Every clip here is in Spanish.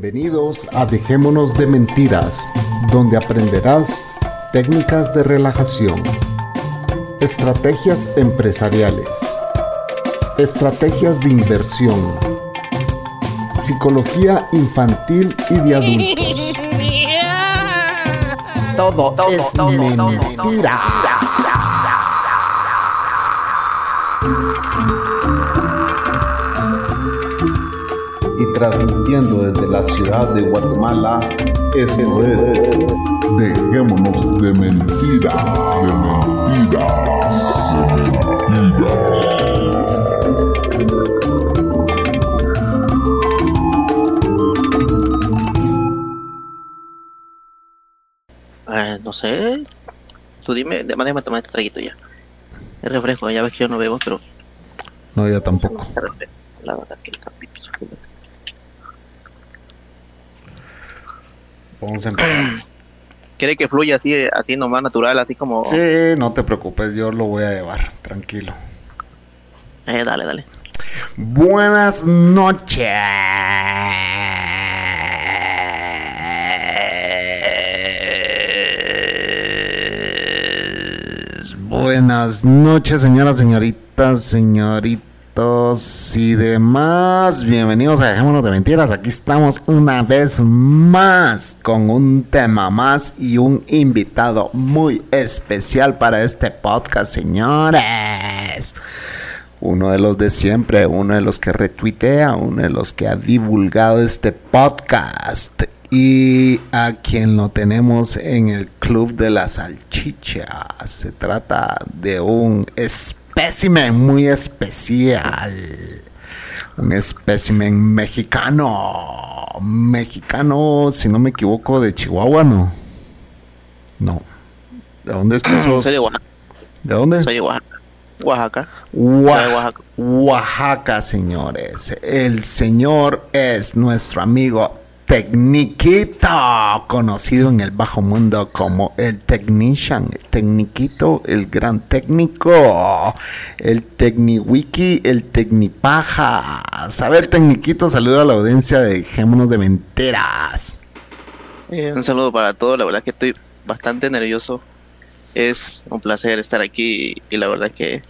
Bienvenidos a Dejémonos de Mentiras, donde aprenderás técnicas de relajación, estrategias empresariales, estrategias de inversión, psicología infantil y de adultos. Todo, todo, es todo, todo, mentira. Transmitiendo desde la ciudad de Guatemala, eso es Dejémonos de mentira, de mentira, de mentira. Eh, no sé. Tú dime, de- déjame tomar este traguito ya. El refresco, ya ves que yo no bebo, pero No, ya tampoco. la verdad que el capítulo. Vamos a empezar. ¿Quiere que fluya así, así nomás natural, así como... Sí, no te preocupes, yo lo voy a llevar, tranquilo. Eh, dale, dale. Buenas noches. Buenas noches, señoras, señoritas, y demás. Bienvenidos a Dejémonos de Mentiras. Aquí estamos una vez más con un tema más y un invitado muy especial para este podcast, señores. Uno de los de siempre, uno de los que retuitea, uno de los que ha divulgado este podcast. Y a quien lo tenemos en el Club de la Salchicha. Se trata de un espécimen muy especial. Un espécimen mexicano. Mexicano, si no me equivoco, de Chihuahua, ¿no? No. ¿De dónde es que sos? Soy de Oaxaca. ¿De dónde? Soy de Oaxaca. Oaxaca. Oaxaca, señores. El señor es nuestro amigo Tecniquito, conocido en el bajo mundo como el Technician, el Tecniquito, el gran técnico, el Tecniwiki, el Tecnipaja. Saber Tecniquito, saludo a la audiencia de Dejémonos de Mentiras. Eh, un saludo para todos, la verdad que estoy bastante nervioso. Es un placer estar aquí y, la verdad que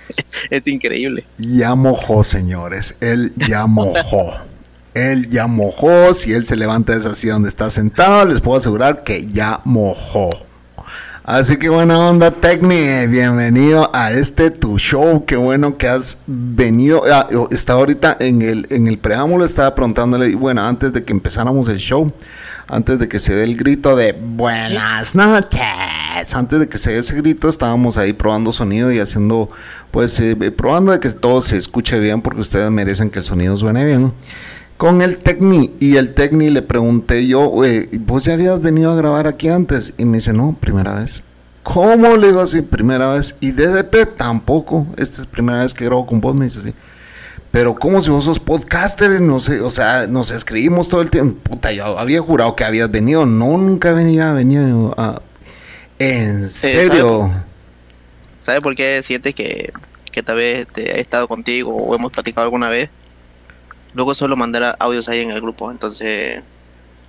es increíble. Ya mojó, señores. Él ya mojó. Él ya mojó. Si él se levanta de esa donde está sentado, les puedo asegurar que ya mojó. Así que buena onda, Tecni. Bienvenido a este tu show. Qué bueno que has venido. Ah, estaba ahorita en el, en el preámbulo, estaba preguntándole, bueno, antes de que empezáramos el show, antes de que se dé el grito de buenas noches, antes de que se dé ese grito, estábamos ahí probando sonido y haciendo, pues, eh, probando de que todo se escuche bien, porque ustedes merecen que el sonido suene bien con el Tecni. Y el Tecni le pregunté yo, "Oye, ¿vos ya habías venido a grabar aquí antes? Y me dice, no, primera vez. ¿Cómo? Le digo así, primera vez. Y DDP tampoco. Esta es primera vez que grabo con vos, me dice así. Pero como si vos sos podcaster, no sé, o sea, nos escribimos todo el tiempo. Puta, yo había jurado que habías venido. No, nunca venía, venido a... En serio. ¿Sabes por qué sientes que, que tal vez te he estado contigo o hemos platicado alguna vez? Luego suelo mandar audios ahí en el grupo, entonces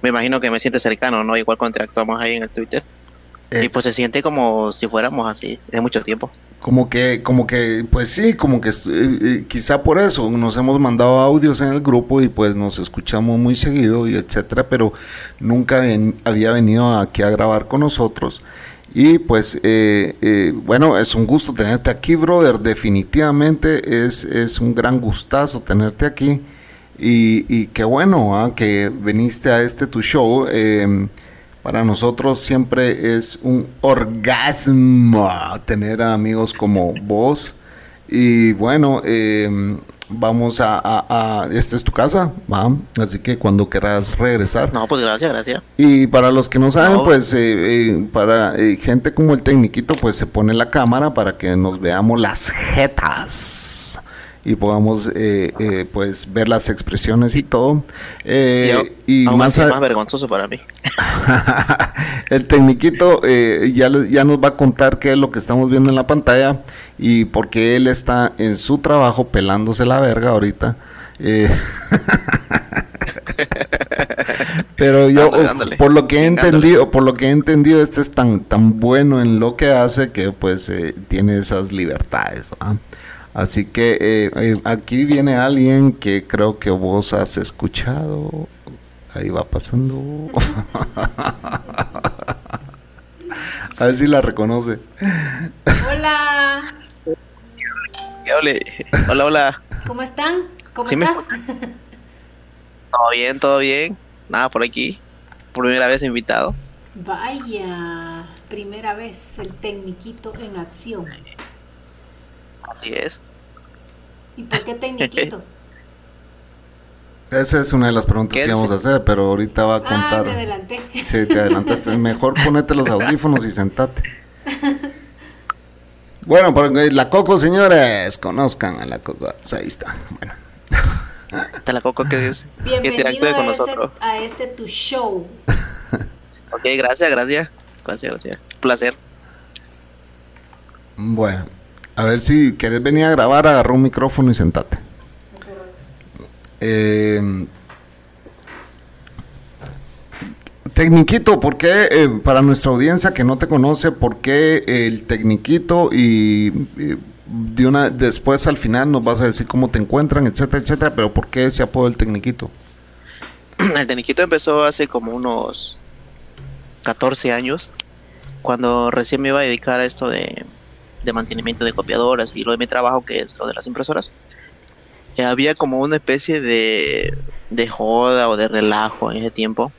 me imagino que me sientes cercano, ¿no? Igual cuando interactuamos ahí en el Twitter. Y pues se siente como si fuéramos así, de mucho tiempo. Como que, como que, pues sí, como que eh, eh, quizá por eso nos hemos mandado audios en el grupo y pues nos escuchamos muy seguido y etcétera, pero nunca ven- había venido aquí a grabar con nosotros. Y pues, eh, eh, bueno, es un gusto tenerte aquí, brother. Definitivamente es, es un gran gustazo tenerte aquí. Y, y qué bueno ah, que viniste a este tu show. eh, para nosotros siempre es un orgasmo tener a amigos como vos. Y bueno, eh, vamos a, a- a- Esta es tu casa, ¿va? Así que cuando quieras regresar. No, pues gracias, gracias. Y para los que no saben, No. pues eh, eh, para eh, gente como el tecniquito, pues se pone la cámara para que nos veamos las jetas y podamos eh, eh, pues ver las expresiones y todo. Eh, y y aún más, vergonzoso para mí. el tecniquito eh, ya, ya nos va a contar qué es lo que estamos viendo en la pantalla y porque él está en su trabajo pelándose la verga ahorita. Eh, Pero yo, por lo que he entendido, por lo que he entendido, este es tan, tan bueno en lo que hace que pues eh, tiene esas libertades. Así que eh, eh, aquí viene alguien que creo que vos has escuchado. Ahí va pasando. A ver si la reconoce. Hola. Hola, hola. ¿Cómo están? ¿Cómo estás? Todo bien, todo bien. Nada por aquí. Por primera vez invitado. Vaya, primera vez el tecniquito en acción. Así es. ¿Y por qué tecniquito? Esa es una de las preguntas que íbamos a hacer, pero ahorita va a contar. Ah, me adelanté. Sí, te adelantaste. Mejor ponete los audífonos y sentate. Bueno, la Coco, señores, conozcan a la Coco. ahí está. Bueno. Está la Coco que es. Con nosotros. a este tu show. ok, gracias, gracias. Gracias, gracias. placer. Bueno, a ver si querés venir a grabar, agarra un micrófono y sentate. Eh, Tecniquito, ¿por qué, eh, para nuestra audiencia que no te conoce, por qué el Tecniquito y, de una después al final nos vas a decir cómo te encuentran, etcétera, etcétera, pero por qué ese apodo del Tecniquito? El Tecniquito empezó hace como unos 14 años, cuando recién me iba a dedicar a esto de, de mantenimiento de copiadoras y lo de mi trabajo que es lo de las impresoras. Eh, había como una especie de, de joda o de relajo en ese tiempo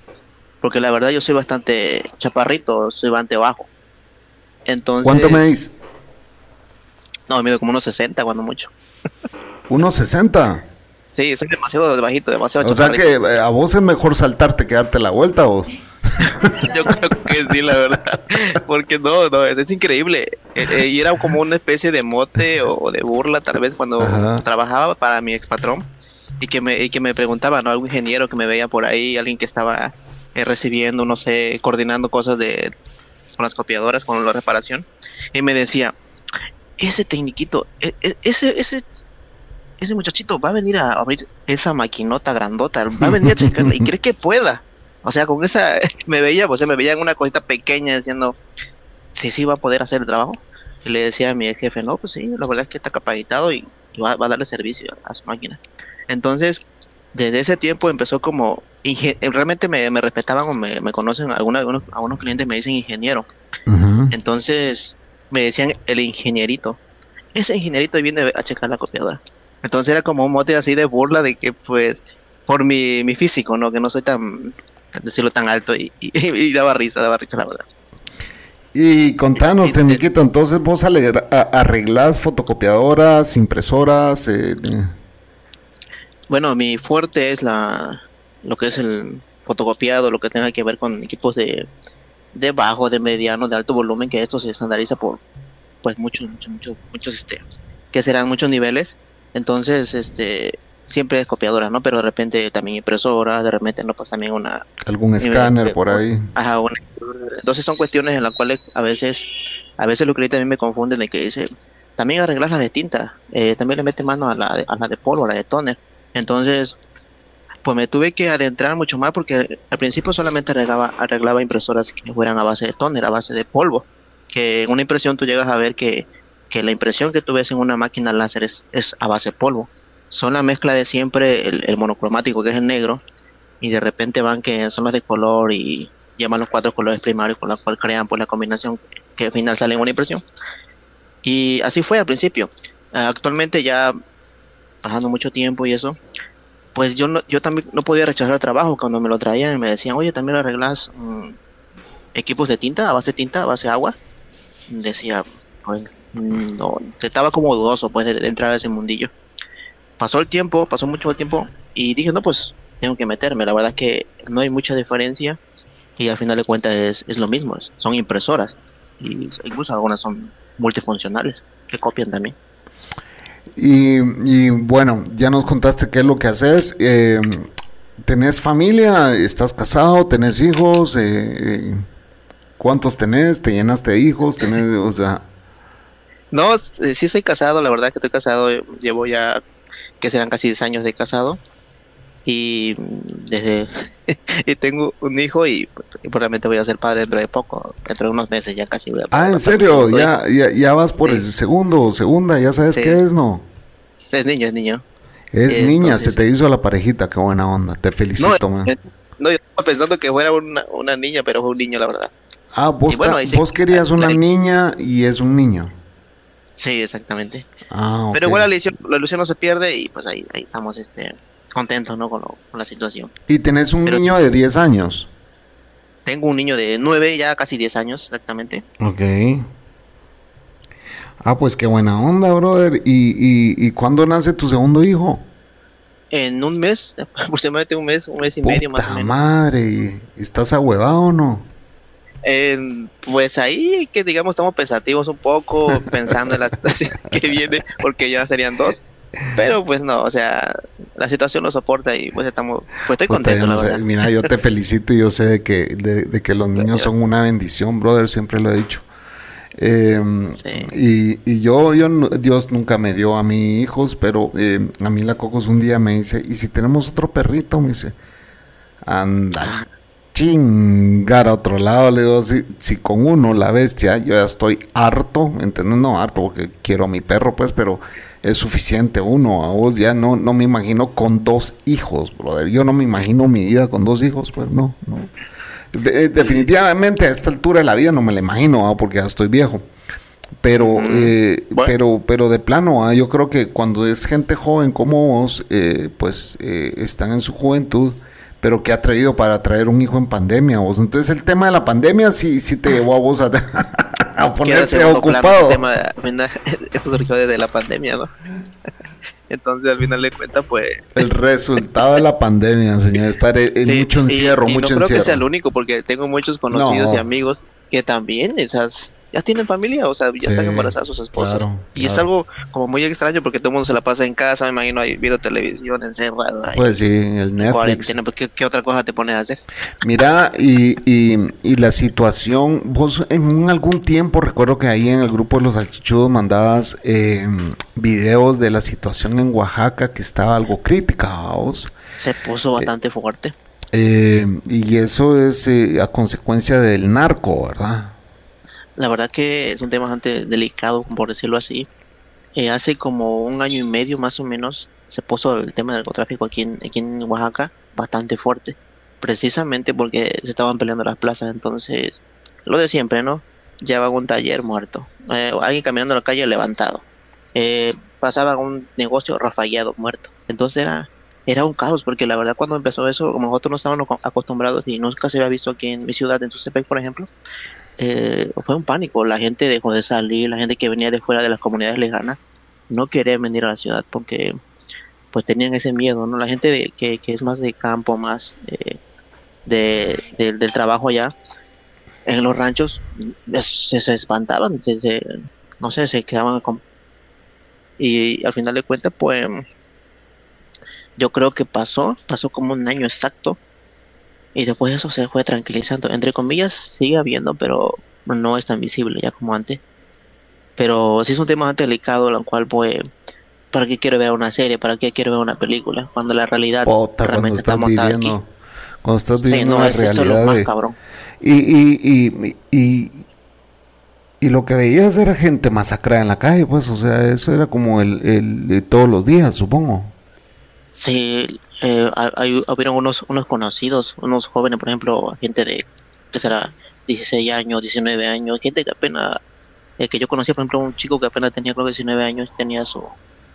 porque la verdad yo soy bastante chaparrito, soy bastante bajo. Entonces, ¿Cuánto medís? No, mido como unos 60 cuando mucho. ¿Unos 60? Sí, soy demasiado bajito, demasiado O sea que eh, a vos es mejor saltarte que darte la vuelta vos. Yo creo que sí, la verdad. Porque no, no, es, increíble. Eh, eh, y era como una especie de mote o, de burla, tal vez, cuando trabajaba para mi ex patrón. Y que me, y que me preguntaba, ¿no? Algún ingeniero que me veía por ahí, alguien que estaba eh, recibiendo, no sé, coordinando cosas de con las copiadoras, con la reparación, y me decía, ese tecniquito, e, e, ese, ese, ese muchachito va a venir a abrir esa maquinota grandota, va a venir a checarla y cree que pueda. O sea, con esa, me veía, pues me veía en una cosita pequeña diciendo, si sí, va a poder hacer el trabajo. Y le decía a mi jefe, no, pues sí, la verdad es que está capacitado y, va, va, a darle servicio a su máquina. Entonces, desde ese tiempo empezó como realmente me, respetaban o me, conocen algunos, algunos, clientes me dicen ingeniero. Entonces me decían el ingenierito. Ese ingenierito viene a checar la copiadora. Entonces era como un mote así de burla de que pues por mi, mi físico no que no soy tan decirlo tan alto y, y, daba risa daba risa la verdad y contanos, Teniquito, entonces vos arreglás fotocopiadoras, impresoras, eh, bueno, mi fuerte es la lo que es el fotocopiado, lo que tenga que ver con equipos de, de bajo, de mediano, de alto volumen, que esto se estandariza por pues muchos, muchos, muchos, muchos este, que serán muchos niveles. Entonces, este, siempre es copiadora, ¿no? Pero de repente también impresora, de repente no pues también una algún escáner por ahí. Ajá, entonces son cuestiones en las cuales a veces a veces los clientes a mí me confunden de que dice, también arreglas las de tinta, eh, también le mete mano a la de, a la de polvo, a la de toner entonces, pues me tuve que adentrar mucho más porque al principio solamente arreglaba, arreglaba impresoras que fueran a base de tóner, a base de polvo. Que en una impresión tú llegas a ver que, la impresión que tú ves en una máquina láser es, a base de polvo. Son la mezcla de siempre el, monocromático que es el negro y de repente van que son los de color y llaman los cuatro colores primarios con los cuales crean pues la combinación que al final sale en una impresión. Y así fue al principio. Actualmente ya pasando mucho tiempo y eso, pues yo yo también no podía rechazar el trabajo cuando me lo traían y me decían, oye, también arreglas mm, equipos de tinta, a base tinta, a base agua. Decía, pues no, estaba como dudoso pues de, entrar a ese mundillo. Pasó el tiempo, pasó mucho tiempo y dije, no, pues tengo que meterme. La verdad es que no hay mucha diferencia y al final de cuentas es, es lo mismo, son impresoras y incluso algunas son multifuncionales que copian también. Y, bueno, ya nos contaste qué es lo que haces. Eh, ¿Tenés familia? ¿Estás casado? ¿Tenés hijos? Eh, eh, ¿Cuántos tenés? ¿Te llenaste de hijos? ¿Tenés, o sea... No, sí estoy casado, la verdad que estoy casado. Llevo ya, que serán casi 10 años de casado. Y desde, y tengo un hijo y, y probablemente voy a ser padre dentro de poco, dentro de unos meses ya casi voy a Ah, ¿en serio? ¿Ya, ya, ya vas por el segundo o segunda? ¿Ya sabes Sí. qué es, no? Es niño, es niño. Es Eh, niña, entonces- se te hizo la parejita, qué buena onda. Te felicito, No, man. yo, no, yo estaba pensando que fuera una, una niña, pero fue un niño, la verdad. Ah, vos, bueno, ta- sí- vos querías una niña y es un niño. Sí, exactamente. Ah. Pero igual la ilusión, la ilusión no se pierde y pues ahí, ahí estamos este, contentos ¿no? con, lo- con la situación. Y tenés un Pero- niño de 10 años. Tengo un niño de 9, ya casi 10 años exactamente. Ok. Ah, pues qué buena onda, brother. ¿Y, y, y cuándo nace tu segundo hijo? En un mes, aproximadamente un mes, un mes y medio más o menos. madre, ¿y- ¿estás ahuevado o no? En- pues ahí que digamos estamos pensativos un poco, pensando en la situación que viene, porque ya serían dos. Pero pues no, o sea, la situación lo soporta y pues estamos, pues estoy contento, no la verdad. Mira, yo te felicito y yo sé de que, de, de que los niños son una bendición, brother, siempre lo he dicho. Eh, Sí. y, y yo, yo, Dios nunca me dio a mis hijos, pero eh, a mí la Cocos un día me dice, ¿y si tenemos otro perrito? Me dice, anda, chingar a otro lado. Le digo, si, si con uno, la bestia, yo ya estoy harto, ¿entendés? No harto porque quiero a mi perro, pues, pero es suficiente uno. A vos ya no, no me imagino con dos hijos, brother. Yo no me imagino mi vida con dos hijos, pues no, no. De- definitivamente a esta altura de la vida no me la imagino, ah, porque ya estoy viejo. Pero, eh, Bueno. pero, pero de plano, ah, yo creo que cuando es gente joven como vos, eh, pues eh, están en su juventud, pero que ha traído para traer un hijo en pandemia, vos. Entonces el tema de la pandemia sí, sí te llevó a vos a, a ponerte ocupado. el tema de- esto surgió desde la pandemia, ¿no? Entonces al final de cuentas, pues El resultado de la pandemia, señor, estar en, Sí, mucho y- encierro, y, mucho no creo que sea encierro. el único, porque tengo muchos conocidos No. y amigos que también esas ya tienen familia, o sea, ya Sí, están embarazadas sus esposas. claro, y es algo como muy extraño porque todo el mundo se la pasa en casa, me imagino ahí viendo televisión encerrado. ahí, Pues sí, el Netflix. cuarentena, pues, ¿qué, qué otra cosa te pones a hacer? Mira, y, y, y la situación, vos en algún tiempo recuerdo que ahí en el grupo de los salchichudos mandabas eh, videos de la situación en Oaxaca que estaba algo crítica, ¿va vos. Se puso bastante fuerte. Eh, y eso es eh, a consecuencia del narco, ¿verdad? La verdad que es un tema bastante delicado, por decirlo así. Eh, hace como un año y medio más o menos se puso el tema del narcotráfico aquí en, aquí en Oaxaca bastante fuerte. Precisamente porque se estaban peleando las plazas. Entonces, lo de siempre, ¿no? Llevaban un taller muerto. Eh, alguien caminando en la calle levantado. Eh, pasaba un negocio rafallado, muerto. Entonces era, era un caos porque la verdad cuando empezó eso, como nosotros no estábamos aco- acostumbrados y nunca se había visto aquí en mi ciudad, en Susepec, por ejemplo, eh, fue un pánico. La gente dejó de salir, la gente que venía de fuera de las comunidades lejanas no quería venir a la ciudad porque pues tenían ese miedo, ¿no? La gente de- que, que es más de campo, más eh, de, de- del trabajo allá, en los ranchos, se, se espantaban, se, se- no sé, se quedaban con... Y al final de cuentas, pues yo creo que pasó, pasó como un año exacto y después eso se fue tranquilizando. Entre comillas, sigue habiendo, pero no es tan visible ya como antes. Pero sí es un tema bastante delicado, lo cual, pues, ¿para qué quiero ver una serie? ¿Para qué quiero ver una película? Cuando la realidad cuando realmente estás estamos viviendo, aquí. cuando estás Sí, viviendo no, una es, esto es lo realidad más de- cabrón. Y, y, y, y, y lo que veías era gente masacrada en la calle, pues, o sea, eso era como el, el de todos los días, supongo. Sí, eh, hay, hubieron unos, unos conocidos, unos jóvenes, por ejemplo, gente de, que será 16 años, 19 años, gente que apenas, eh, que yo conocía, por ejemplo, un chico que apenas tenía, creo que 19 años, tenía su,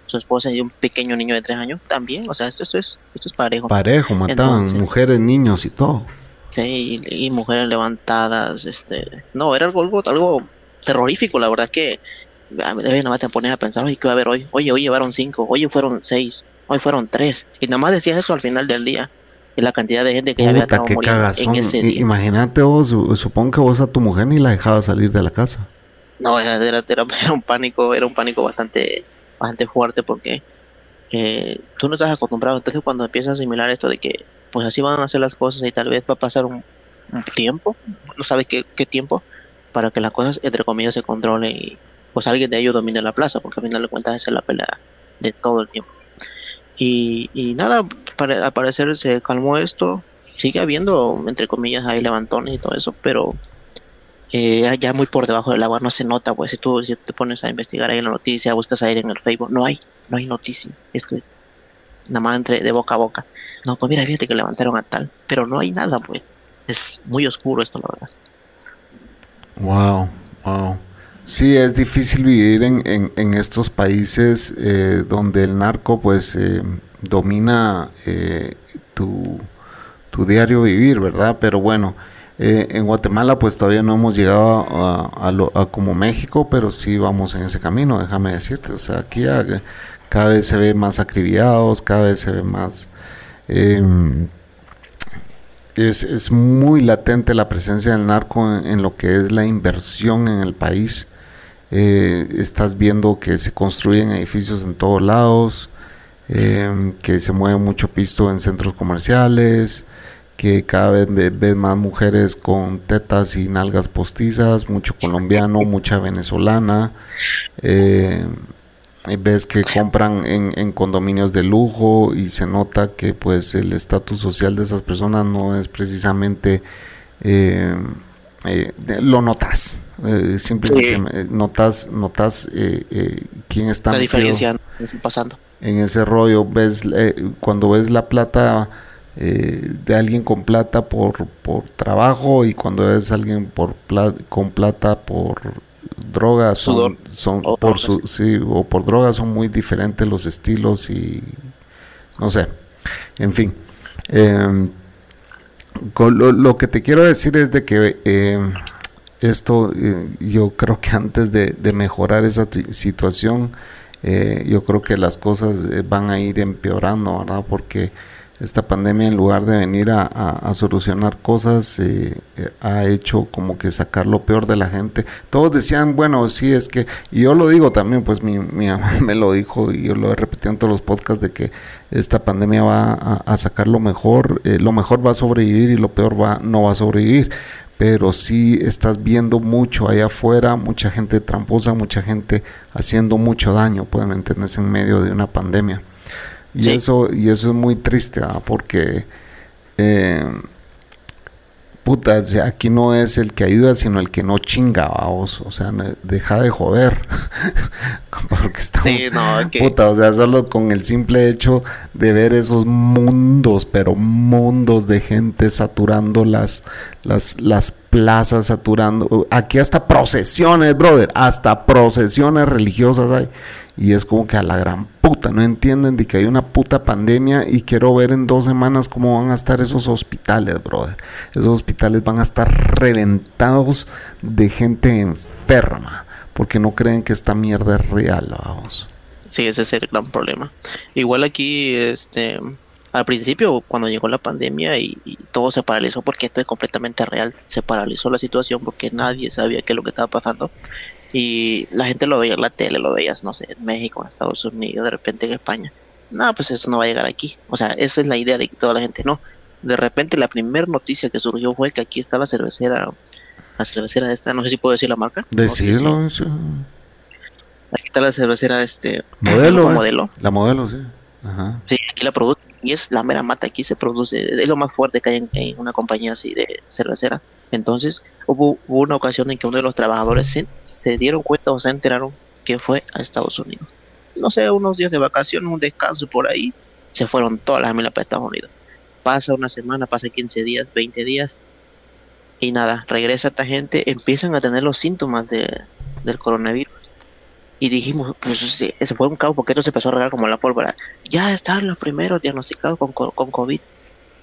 su esposa y un pequeño niño de 3 años, también, o sea, esto, esto es, esto es parejo. Parejo, mataban Entonces- mujeres, niños y todo. Sí, y, y mujeres levantadas, este, no, era algo, algo, algo terrorífico, la verdad que, a mí nada más te pones a pensar, oye, ¿qué va a haber hoy? Oye, hoy llevaron cinco, oye, fueron seis, hoy fueron tres, y nada más decías eso al final del día, y la cantidad de gente que ya había Puta, estado qué muriendo cagazón. en ese I- día. Imagínate vos, su- supongo que vos a tu mujer ni la dejabas salir de la casa. No, era, era, era- era un pánico, era un pánico bastante, bastante fuerte porque eh, tú no estás acostumbrado. Entonces cuando empiezas a asimilar esto de que pues así van a hacer las cosas y tal vez va a pasar un, un tiempo, no sabes qué, qué tiempo, para que las cosas entre comillas se controlen y pues alguien de ellos domine la plaza, porque al final de cuentas esa es la pelea de todo el tiempo. Y, y nada, pare- al parecer se calmó esto, sigue habiendo, entre comillas, hay levantones y todo eso, pero eh, ya muy por debajo del agua no se nota, pues si tú, si te pones a investigar ahí en la noticia, buscas ahí en el Facebook, no hay, no hay noticia, esto es nada más entre de boca a boca. No, pues mira, fíjate que levantaron a tal, pero no hay nada, pues. Es muy oscuro esto, la verdad. Wow, wow. Sí, es difícil vivir en, en, estos países eh, donde el narco pues eh, domina eh, tu, tu, diario vivir, ¿verdad? Pero bueno, en Guatemala pues todavía no hemos llegado a, a, como México, pero sí vamos en ese camino, déjame decirte. O sea, aquí cada vez se ve más acribillados, cada vez se ve más... Em, es, es, muy latente la presencia del narco en, lo que es la inversión en el país. Eh, estás viendo que se construyen edificios en todos lados, em, que se mueve mucho pisto en centros comerciales, que cada vez ves más mujeres con tetas y nalgas postizas, mucho colombiano, mucha venezolana. Eh, ves que compran en, condominios de lujo y se nota que pues el estatus social de esas personas no es precisamente eh, eh, lo notas eh, simplemente notas notas quién está la diferencia pasando en ese rollo. Ves cuando ves la plata de alguien con plata por, por trabajo y cuando ves alguien por con plata por drogas son, son por su, sí, o por drogas son muy diferentes los estilos y no sé, en fin. Em, lo, que te quiero decir es de que em, esto, eh, yo creo que antes de, mejorar esa situación, eh, yo creo que las cosas eh, van a ir empeorando, ¿verdad? Porque esta pandemia en lugar de venir a, solucionar cosas eh, ha hecho como que sacar lo peor de la gente todos decían bueno sí es que y yo lo digo también pues mi, mi mamá me lo dijo y yo lo he repetido en todos los podcasts de que esta pandemia va a, sacar lo mejor lo mejor va a sobrevivir y lo peor va no va a sobrevivir pero sí estás viendo mucho allá afuera, mucha gente tramposa, mucha gente haciendo mucho daño, pueden entenderse en medio de una pandemia. Y, eso, y eso es muy triste, ¿ah? porque eh, puta, aquí no es el que ayuda, sino el que no chinga, vamos. O sea, deja de joder. Porque estamos. Puta, o sea, solo con el simple hecho de ver esos mundos, pero mundos de gente saturando las, las, las plazas, saturando. Aquí hasta procesiones, brother. Hasta procesiones religiosas hay. Y es como que a la gran puta, no entienden de que hay una puta pandemia y quiero ver en dos semanas cómo van a estar esos hospitales, brother. Esos hospitales van a estar reventados de gente enferma, porque no creen que esta mierda es real, vamos. Sí, ese es el gran problema. Igual aquí, este, al principio, cuando llegó la pandemia y, y, todo se paralizó, porque esto es completamente real, se paralizó la situación porque nadie sabía qué es lo que estaba pasando y la gente lo veía en la tele, lo veías, no sé, en México, en Estados Unidos, de repente en España. No, pues eso no va a llegar aquí. O sea, esa es la idea de toda la gente. No, de repente la primera noticia que surgió fue que aquí está la cervecera, la cervecera esta, no sé si puedo decir la marca. Decirlo. Aquí está la cervecera este modelo. Eh. modelo. La modelo, sí. Ajá. Sí, aquí la produce y es la mera mata, aquí se produce, es lo más fuerte que hay en una compañía así de cervecera. Entonces hubo, una ocasión en que uno de los trabajadores se, dieron cuenta o se enteraron que fue a Estados Unidos. No sé, unos días de vacaciones, un descanso por ahí, se fueron todas las familias para Estados Unidos. Pasa una semana, pasa 15 días, 20 días, y nada, regresa esta gente, empiezan a tener los síntomas de, del coronavirus. Y dijimos, pues sí, ese fue un caos porque esto se empezó a regar como la pólvora. Ya están los primeros diagnosticados con, con COVID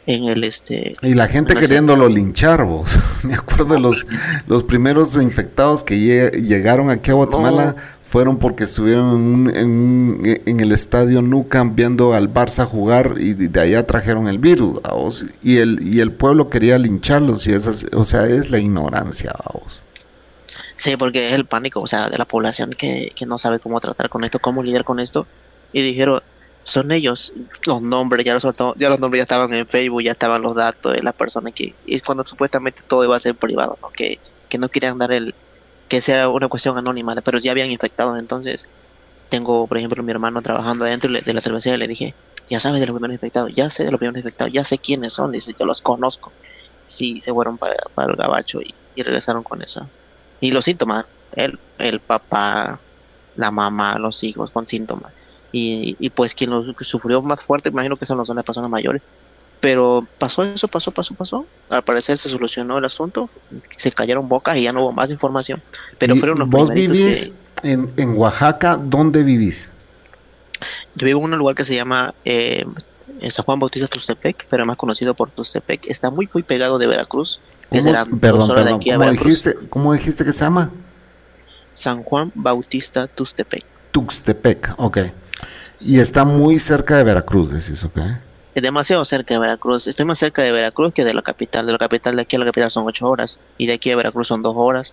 en el este y la gente queriéndolo linchar vos. Me acuerdo de los los primeros infectados que llegaron aquí a Guatemala fueron porque estuvieron en, en, el estadio Nu viendo al Barça jugar y de allá trajeron el virus vos. Y el y el pueblo quería lincharlos y esas o sea es la ignorancia vos sí porque es el pánico o sea de la población que, que no sabe cómo tratar con esto cómo lidiar con esto y dijeron son ellos los nombres ya los ya los nombres ya estaban en Facebook ya estaban los datos de las personas que y cuando supuestamente todo iba a ser privado ¿no? que, que no querían dar el que sea una cuestión anónima pero ya habían infectado entonces tengo por ejemplo mi hermano trabajando adentro de la cervecería le dije ya sabes de los primeros infectados, ya sé de los primeros infectados, ya sé quiénes son, dice, yo los conozco. Sí, se fueron para, el gabacho y, regresaron con eso. Y los síntomas, el, el papá, la mamá, los hijos con síntomas. Y, y pues quien lo sufrió más fuerte, imagino que son, las personas mayores. Pero pasó eso, pasó, pasó, pasó. Al parecer se solucionó el asunto, se cayeron bocas y ya no hubo más información. Pero fueron los ¿Vos vivís en, en Oaxaca? ¿Dónde vivís? Yo vivo en un lugar que se llama eh, San Juan Bautista Tustepec, pero más conocido por Tustepec. Está muy, muy pegado de Veracruz. Perdón, perdón. ¿Cómo, dijiste, ¿Cómo dijiste que se llama? San Juan Bautista Tustepec. Tuxtepec, ok. Y está muy cerca de Veracruz, decís, ok. Es demasiado cerca de Veracruz. Estoy más cerca de Veracruz que de la capital. De la capital de aquí a la capital son ocho horas. Y de aquí a Veracruz son dos horas.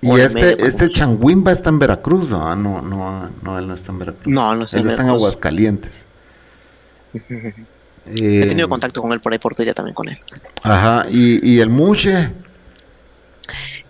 Y este, este Changuimba está en Veracruz, ¿no? Ah, no, no, no, él no está en Veracruz. No, no está en Él está en Aguascalientes. He tenido eh, contacto con él por ahí por ya también con él. Ajá, ¿y, y el Muche?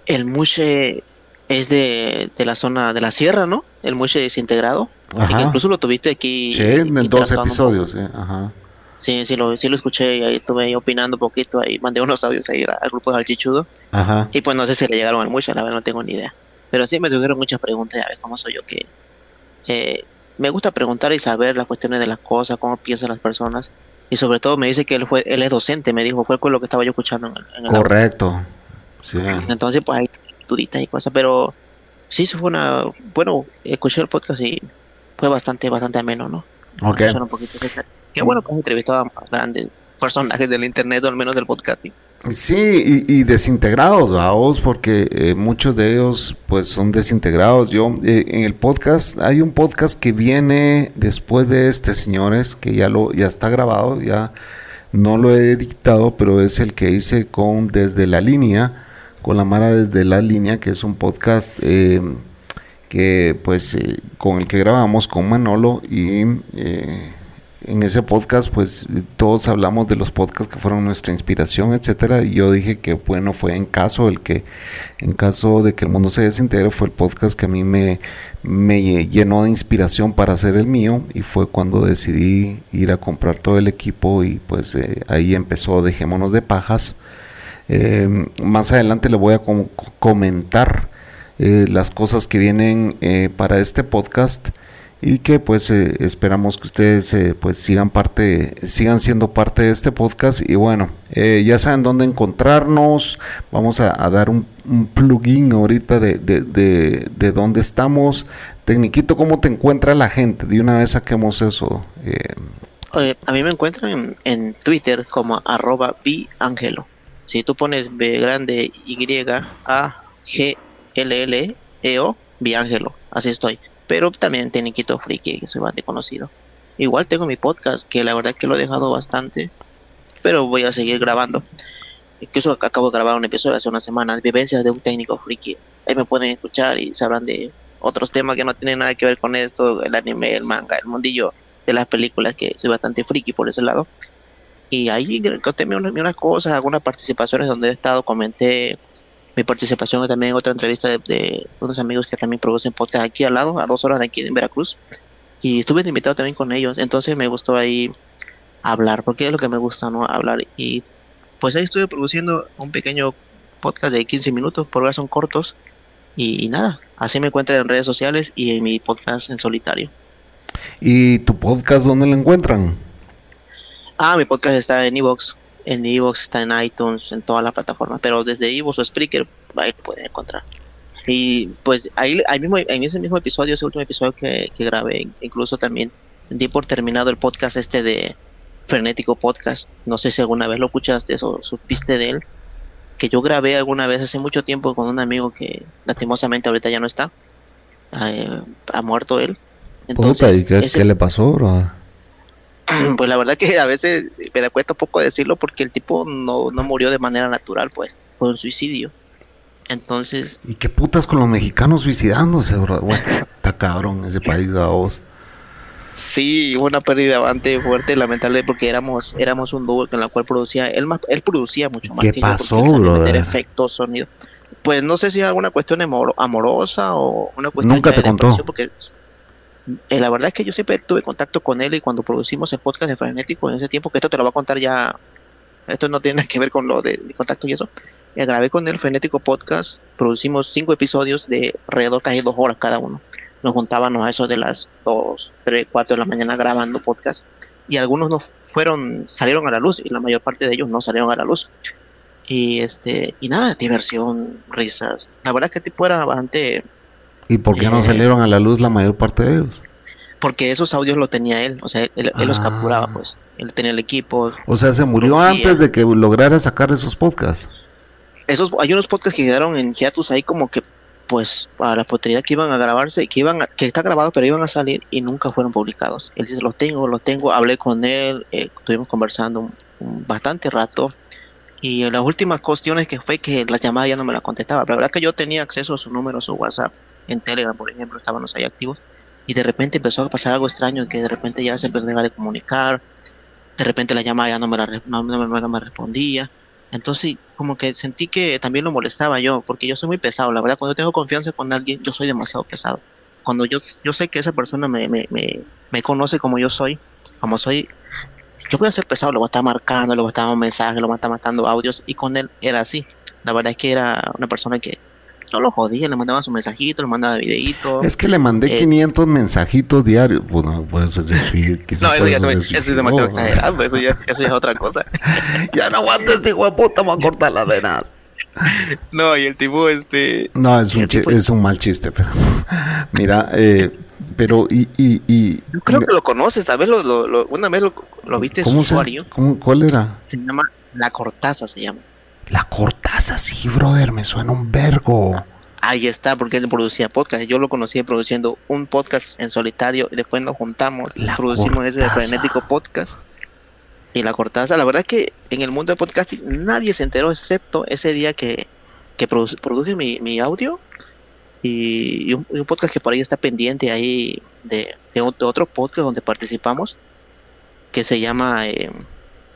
El Muche es de, de, la zona de la sierra, ¿no? El Muche desintegrado. Ajá. incluso lo tuviste aquí. Sí, en dos episodios, eh, ajá. Sí, sí lo, sí lo escuché y ahí estuve ahí opinando un poquito, ahí mandé unos audios ahí al grupo de Alchichudo. Ajá. Y pues no sé si le llegaron al mucho, la verdad no tengo ni idea. Pero sí me surgieron muchas preguntas, ya ves cómo soy yo, que eh, me gusta preguntar y saber las cuestiones de las cosas, cómo piensan las personas. Y sobre todo me dice que él fue él es docente, me dijo, fue con lo que estaba yo escuchando en, el Correcto. Sí. Entonces pues hay duditas y cosas, pero sí, fue una... Bueno, escuché el podcast y fue bastante, bastante ameno, ¿no? Ok. Un poquito Qué bueno que entrevistado a grandes personajes del internet o al menos del podcasting. Sí, y, desintegrados, vamos, porque eh, muchos de ellos pues son desintegrados. Yo eh, en el podcast hay un podcast que viene después de este, señores, que ya lo ya está grabado, ya no lo he editado, pero es el que hice con desde la línea, con la Mara desde la línea, que es un podcast eh, que pues con el que grabamos con Manolo y en ese podcast, pues todos hablamos de los podcasts que fueron nuestra inspiración, etcétera. Y yo dije que bueno fue en caso el que, en caso de que el mundo se desintegre, fue el podcast que a mí me, llenó de inspiración para hacer el mío. Y fue cuando decidí ir a comprar todo el equipo y pues eh, ahí empezó Dejémonos de pajas. Eh, más adelante le voy a comentar eh, las cosas que vienen para este podcast y que pues eh, esperamos que ustedes eh, pues sigan parte sigan siendo parte de este podcast. Y bueno eh, ya saben dónde encontrarnos. Vamos a, dar un, plugin ahorita de, de, dónde estamos. Tecniquito cómo te encuentra la gente de una vez saquemos eso a mí me encuentran en, Twitter como arroba biangelo. Si tú pones b grande y a g l l e o biangelo. Así estoy pero también Teniquito Friki, que soy bastante conocido. Igual tengo mi podcast, que la verdad que lo he dejado bastante, pero voy a seguir grabando. Incluso acabo de grabar un episodio hace unas semanas, Vivencias de un técnico friki. Ahí me pueden escuchar y sabrán de otros temas que no tienen nada que ver con esto, el anime, el manga, el mundillo de las películas, que soy bastante friki por ese lado. Y ahí conté unas cosas, algunas participaciones donde he estado, comenté mi participación también en otra entrevista de, unos amigos que también producen podcast aquí al lado, a dos horas de aquí en Veracruz. Y estuve invitado también con ellos. Entonces me gustó ahí hablar, porque es lo que me gusta, ¿no? Hablar. Y pues ahí estuve produciendo un pequeño podcast de 15 minutos, por ahora son cortos. Y, nada, así me encuentran en redes sociales y en mi podcast en solitario. ¿Y tu podcast dónde lo encuentran? Ah, mi podcast está en Evox en Evox, está en iTunes, en todas las plataformas, pero desde Evox o Spreaker ahí lo pueden encontrar. Y pues ahí, ahí mismo, en ese mismo episodio, ese último episodio que, que grabé, incluso también di por terminado el podcast este de Frenético Podcast. No sé si alguna vez lo escuchaste o supiste de él. Que yo grabé alguna vez hace mucho tiempo con un amigo que lastimosamente ahorita ya no está. Eh, ha muerto él. Entonces, ¿qué, le pasó, bro? pues la verdad que a veces me da cuenta un poco decirlo porque el tipo no, murió de manera natural, pues fue un suicidio. Entonces... ¿Y qué putas con los mexicanos suicidándose, bro? Bueno, está cabrón ese país a vos. Sí, hubo una pérdida bastante fuerte, lamentable, porque éramos éramos un dúo en la cual producía, él más, él producía mucho más ¿Qué pasó, bro? efectos, sonido. Pues no sé si es alguna cuestión amorosa o una cuestión Nunca te contó. Porque eh, la verdad es que yo siempre tuve contacto con él y cuando producimos el podcast de Frenético en ese tiempo, que esto te lo va a contar ya, esto no tiene que ver con lo de, de contacto y eso, eh, grabé con el Frenético Podcast, producimos cinco episodios de alrededor casi dos horas cada uno. Nos juntábamos a eso de las dos, tres, cuatro de la mañana grabando podcast y algunos no fueron, salieron a la luz y la mayor parte de ellos no salieron a la luz. Y este, y nada, diversión, risas. La verdad es que el tipo era bastante ¿Y por qué no Eh. salieron a la luz la mayor parte de ellos? porque esos audios lo tenía él, o sea, él, él los Ah. capturaba, pues. Él tenía el equipo. O sea, se murió antes de que lograra sacar esos podcasts. Esos, hay unos podcasts que quedaron en hiatus ahí como que, pues, para la posteridad que iban a grabarse, que iban a- que está grabado, pero iban a salir y nunca fueron publicados. Él dice, los tengo, los tengo, hablé con él, eh, estuvimos conversando un- un bastante rato. Y en las últimas cuestiones que fue que las llamadas ya no me las contestaba. La verdad que yo tenía acceso a su número, a su WhatsApp, en Telegram, por ejemplo, estábamos ahí activos. Y de repente empezó a pasar algo extraño, que de repente ya se empezó a de comunicar. De repente la llamada ya no me, la, no, no no me respondía. Entonces, como que sentí que también lo molestaba yo, porque yo soy muy pesado. La verdad, cuando tengo confianza con alguien, yo soy demasiado pesado. Cuando yo, yo sé que esa persona me, me, me, me conoce como yo soy, como soy, yo voy a ser pesado, lo voy a estar marcando, lo voy a estar mandando mensajes, lo voy a estar mandando audios, y con él era así. La verdad es que era una persona que no lo jodía, le mandaba su mensajito, le mandaba videitos. Es que le mandé Eh. 500 mensajitos diarios. Bueno, puedes decir, quizás No, eso ya, eso es demasiado exagerado, eso ya, eso ya es otra cosa. Ya no aguanto este hijo de puta, voy a cortar las venas. No, y el tipo, este, No, es un, tipo- es un mal chiste, pero. Mira, eh, pero y. y, y yo creo que lo conoces, tal vez lo, lo, lo- una vez lo, viste en su ¿cómo se, usuario, cómo- ¿Cuál era? se llama La Cortaza, se llama. La cortaza, sí, brother, me suena un vergo. Ahí está, porque él producía podcast. Yo lo conocí produciendo un podcast en solitario y después nos juntamos y La producimos ese de. Frenético Podcast. Y la cortaza, la verdad es que en el mundo de podcasting nadie se enteró excepto ese día que, que produ- produje mi, mi audio y, y un, y un podcast que por ahí está pendiente ahí de otro podcast donde participamos que se llama eh,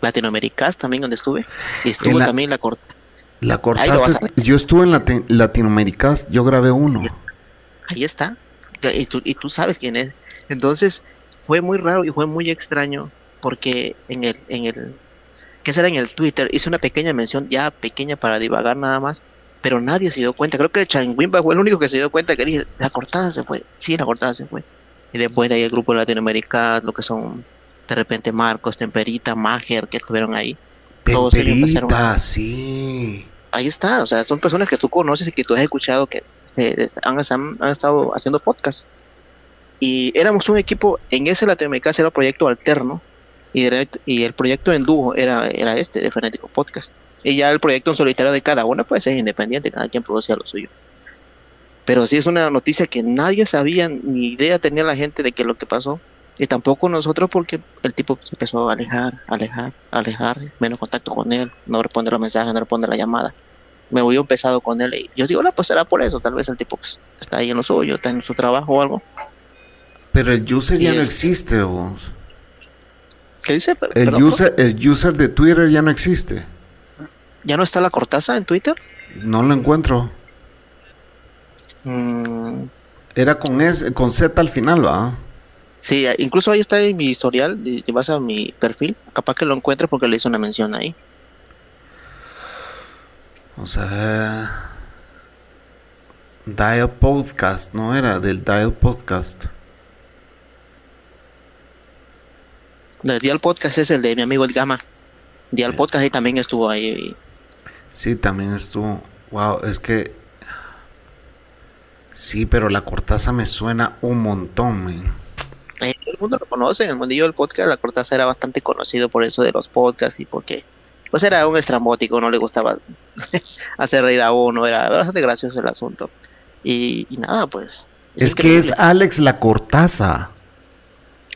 Latinoamericas también donde estuve y estuvo la- también la cortaza. La a es- yo estuve en Lati- Latinoamericas, yo grabé uno. ahí está. Y tú, y tú sabes quién es. Entonces, fue muy raro y fue muy extraño porque en el, en el, ¿qué será? En el Twitter hice una pequeña mención, ya pequeña para divagar nada más, pero nadie se dio cuenta. Creo que Changuimba fue el único que se dio cuenta que dije, la cortada se fue. Sí, la cortada se fue. Y después de ahí el grupo de Latinoamérica, lo que son de repente Marcos, Temperita, Mager, que estuvieron ahí. todos Temperita, a- sí. Ahí está, o sea, son personas que tú conoces y que tú has escuchado que se, han, han- han estado haciendo podcast. Y éramos un equipo, en ese Latinoamérica era un proyecto alterno y, el proyecto en dúo era, era este de Frenético Podcast. Y ya el proyecto en solitario de cada uno pues es independiente, cada quien producía lo suyo. Pero sí es una noticia que nadie sabía, ni idea tenía la gente de qué es lo que pasó. Y tampoco nosotros porque el tipo se empezó a alejar, alejar, alejar, menos contacto con él, no responde los mensajes, no responde la llamada. Me voy un pesado con él y yo digo, no, pues será por eso, tal vez el tipo pues, está ahí en lo suyo, está en su trabajo o algo. Pero el user ya no existe, vos. ¿Qué dice? El user, el user de Twitter ya no existe. ¿Ya no está la cortaza en Twitter? No lo encuentro. Mm, Era con S, con Z al final, ¿va? Sí, incluso ahí está en mi historial, y vas a mi perfil, capaz que lo encuentres porque le hice una mención ahí. O sea, Dial Podcast, no era del Dial Podcast. El Dial Podcast es el de mi amigo El Gama. Dial Sí. Podcast ahí también estuvo ahí. Sí, también estuvo. Wow, es que. Sí, pero la cortaza me suena un montón, man. Eh, todo el mundo lo conoce, en el mundillo del podcast la Cortaza era bastante conocido por eso de los podcasts y porque pues era un estrambótico, no le gustaba hacer reír a uno, era bastante gracioso el asunto. Y, y nada, pues. Es que es. Alex la cortaza.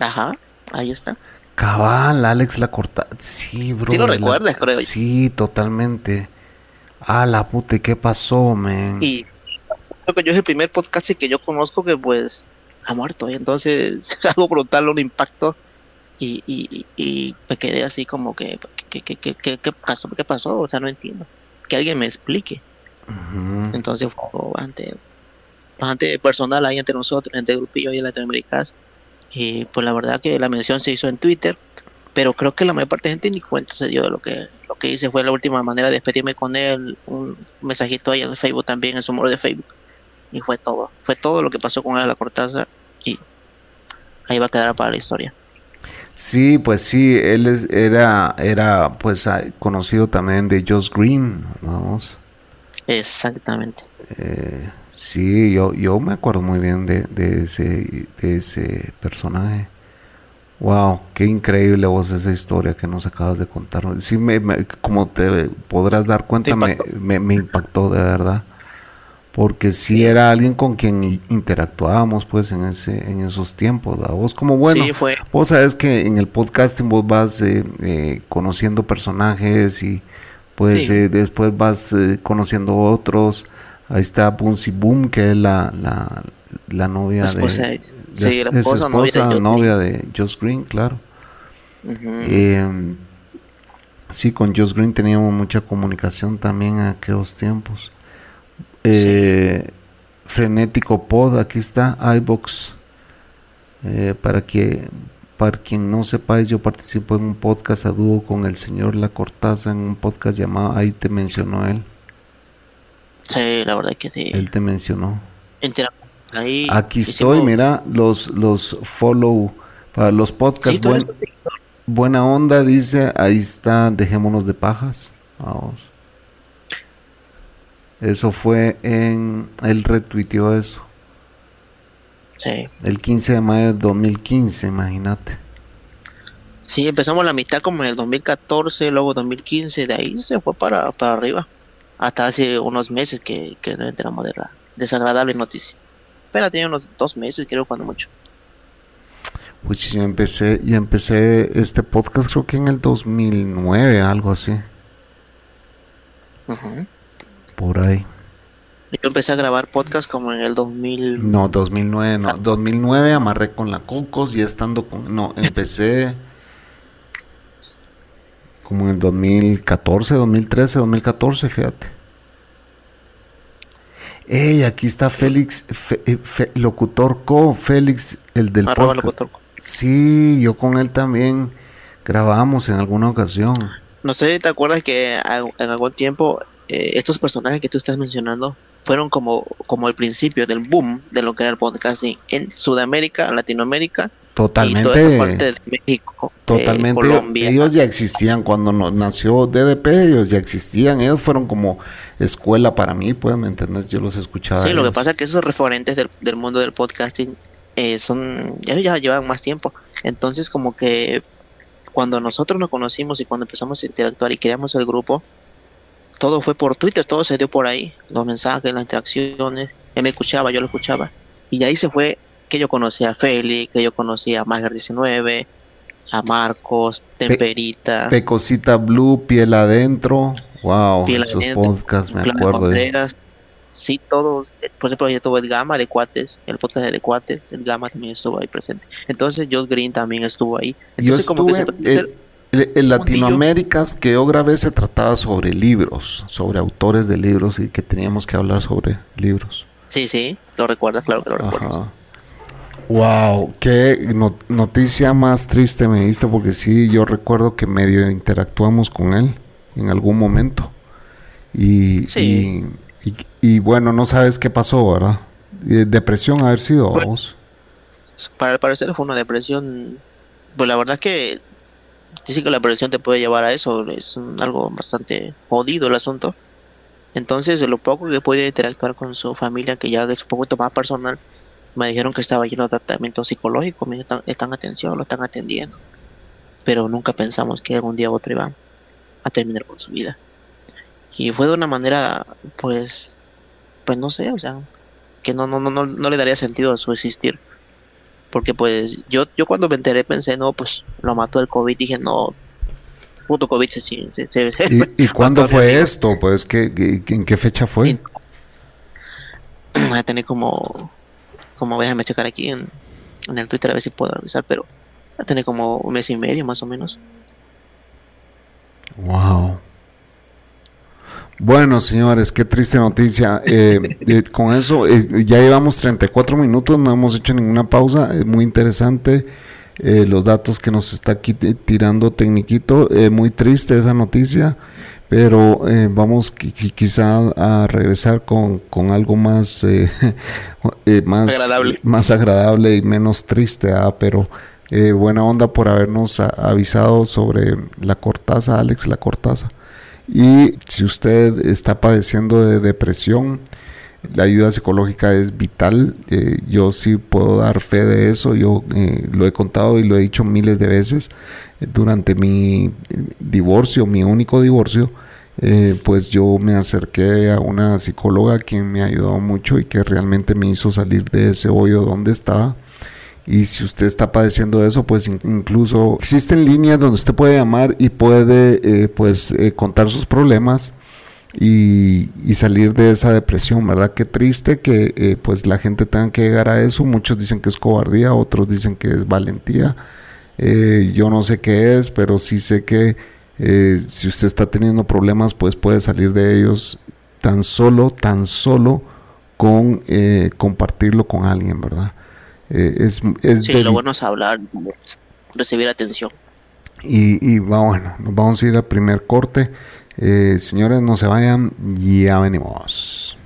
Ajá, ahí está. Cabal, Alex la cortaza. Sí, bro. Sí lo la- recuerdas, creo. Sí, totalmente. Ah, la puta, ¿y qué pasó, man? Y creo que yo es el primer podcast que yo conozco que pues ha muerto, y entonces es algo brutal, un impacto. Y, y, y, me quedé así como que, ¿qué, qué, qué, qué pasó? ¿Qué pasó? O sea, no entiendo. Que alguien me explique. Entonces fue bastante bastante personal ahí entre nosotros, entre el grupillo y Latinoaméricas. Y pues la verdad que la mención se hizo en Twitter, pero creo que la mayor parte de gente ni cuenta se dio de lo que lo que hice fue la última manera de despedirme con él, un mensajito ahí en Facebook también, en su muro de Facebook. Y fue todo, fue todo lo que pasó con él a la Cortázar y ahí va a quedar para la historia. Sí, pues sí, él es, era, era pues ah, conocido también de Josh Green, vamos. Exactamente. Eh, sí, yo, yo me acuerdo muy bien de, de, ese, de ese personaje. Wow, qué increíble vos esa historia que nos acabas de contar. Sí, me, como te podrás dar cuenta, me, me, me, impactó de verdad. Porque sí era alguien con quien interactuábamos pues en ese en esos tiempos. Vos como bueno, vos sabes que en el podcasting vos vas eh, eh, conociendo personajes y pues eh, después vas conociendo otros. Ahí está Boonsy Boom, que es la, la, la novia de Sí, la esposa, novia, de, Josh Green, claro. Em, sí, con Josh Green teníamos mucha comunicación también en aquellos tiempos. Eh, Frenético Pod, aquí está, iBox. Eh, para que para quien no sepáis, yo participo en un podcast a dúo con el señor La Cortaza en un podcast llamado Ahí te mencionó él. Sí, la verdad que sí. Él te mencionó. Aquí estoy, mira, los, los follow para los podcasts. buena onda, dice, ahí está, dejémonos de pajas. Vamos. Eso fue en, él retuiteó eso. Sí. El 15 de mayo de 2015, imagínate. Sí, empezamos la mitad como en el 2014, luego 2015, de ahí se fue para, para arriba. Hasta hace unos meses que, que nos enteramos de la desagradable noticia. Pero tiene unos dos meses, creo, cuando mucho. Pues yo empecé, yo empecé este podcast creo que en el 2009, algo así. Por ahí. Yo empecé a grabar podcast como en el 2000. No, 2009, no. 2009 amarré con la Cocos y estando con... No, empecé como en el 2014, 2013, 2014, fíjate. Ey, aquí está Félix, eh, locutor co, Félix, el del podcast. Sí, yo con él también grabamos en alguna ocasión. No sé, ¿te acuerdas que en algún tiempo eh, estos personajes que tú estás mencionando fueron como, como el principio del boom de lo que era el podcasting en Sudamérica, Latinoamérica Totalmente. parte de México. Totalmente. Colombia. Ellos ya existían cuando nació DDP, ellos ya existían. Ellos fueron como escuela para mí, pues, ¿me? Yo los escuchaba. Sí, lo que pasa es que esos referentes del, mundo del podcasting eh, son. Ellos ya llevan más tiempo. Entonces, como que cuando nosotros nos conocimos y cuando empezamos a interactuar y creamos el grupo, todo fue por Twitter, todo se dio por ahí. Los mensajes, las interacciones. Él me escuchaba, yo lo escuchaba. Y ahí se fue que yo conocía a Félix, que yo conocía a Mager 19, a Marcos, Temperita. Pecosita Blue, Piel Adentro. Wow, esos podcasts me acuerdo. De... Sí, todos. Por ejemplo, ya tuvo el Gama de Cuates, el podcast de Cuates, el Gama también estuvo ahí presente. Entonces, Josh Green también estuvo ahí. Entonces, yo estuve, como que el, el, Latinoamérica que yo grabé se trataba sobre libros, sobre autores de libros y que teníamos que hablar sobre libros. Sí, sí, lo recuerdas, claro que lo recuerdas. Wow, qué noticia más triste me diste porque sí, yo recuerdo que medio interactuamos con él en algún momento. Y, y, bueno, no sabes qué pasó, ¿verdad? Depresión haber sido pues, vos. Para el parecer fue una depresión. Pues la verdad es que dice que la depresión te puede llevar a eso. Es algo bastante jodido el asunto. Entonces, lo poco que puede interactuar con su familia, que ya es un poquito más personal, me dijeron que estaba lleno de tratamiento psicológico, me están, están atención, lo están atendiendo. Pero nunca pensamos que algún día u otro iba a terminar con su vida. Y fue de una manera, pues, pues no sé, o sea, que no, no, no, no, le daría sentido a su existir. Porque pues yo, yo cuando me enteré pensé, no, pues lo mató el COVID, dije, no, puto COVID se... se, se ¿Y, ¿y cuándo fue esto? Pues, ¿qué, ¿en qué fecha fue? a tener como como déjame checar aquí en, el Twitter a ver si puedo revisar, pero va a tener como un mes y medio más o menos. Wow. Bueno, señores, qué triste noticia. Eh, eh, con eso, eh, ya llevamos 34 minutos, no hemos hecho ninguna pausa. Es muy interesante los datos que nos está aquí tirando Tecniquito. muy triste esa noticia, pero vamos quizá a regresar con, algo más, más, agradable. más agradable y menos triste. ¿ah? Pero buena onda por habernos avisado sobre la cortaza, Alex, la cortaza. Y si usted está padeciendo de depresión, la ayuda psicológica es vital. Eh, yo sí puedo dar fe de eso. Yo eh, lo he contado y lo he dicho miles de veces. durante mi divorcio, mi único divorcio, eh, pues yo me acerqué a una psicóloga quien me ayudó mucho y que realmente me hizo salir de ese hoyo donde estaba. Y si usted está padeciendo eso, pues incluso existen líneas donde usted puede llamar y puede eh, pues eh, contar sus problemas y, salir de esa depresión, ¿verdad? Qué triste que eh, pues la gente tenga que llegar a eso. Muchos dicen que es cobardía, otros dicen que es valentía. yo no sé qué es, pero sí sé que si usted está teniendo problemas, pues puede salir de ellos tan solo, tan solo con compartirlo con alguien, ¿verdad? Eh, es, es sí, lo bueno es hablar, recibir atención. Y, y bueno, nos vamos a ir al primer corte. Eh, señores, no se vayan, ya venimos.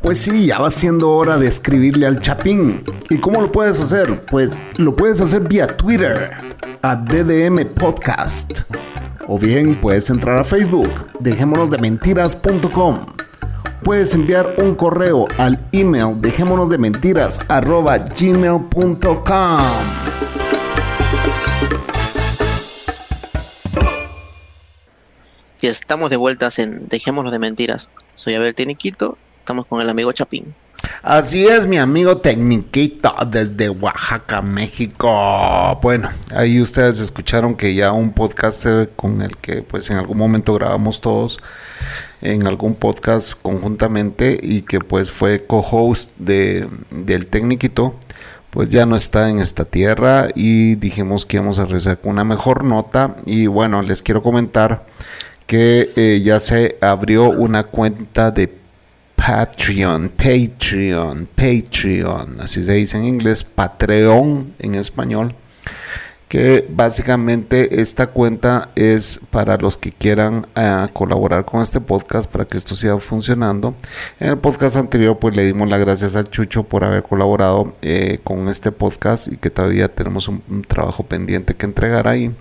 Pues sí, ya va siendo hora de escribirle al Chapín. ¿Y cómo lo puedes hacer? Pues lo puedes hacer vía Twitter, a DDM Podcast o bien puedes entrar a Facebook, dejémonos de mentiras.com. Puedes enviar un correo al email dejémonos de mentiras gmail.com. Y estamos de vueltas en Dejémonos de Mentiras. Soy Abel Tiniquito, estamos con el amigo Chapín. Así es, mi amigo Tecniquito desde Oaxaca, México. Bueno, ahí ustedes escucharon que ya un podcaster con el que pues en algún momento grabamos todos en algún podcast conjuntamente y que pues fue co-host de, del Tecniquito, pues ya no está en esta tierra y dijimos que íbamos a con una mejor nota y bueno, les quiero comentar que eh, ya se abrió una cuenta de Patreon, Patreon, Patreon, así se dice en inglés, Patreon en español que básicamente esta cuenta es para los que quieran eh, colaborar con este podcast para que esto siga funcionando. En el podcast anterior pues le dimos las gracias al Chucho por haber colaborado eh, con este podcast y que todavía tenemos un, trabajo pendiente que entregar ahí.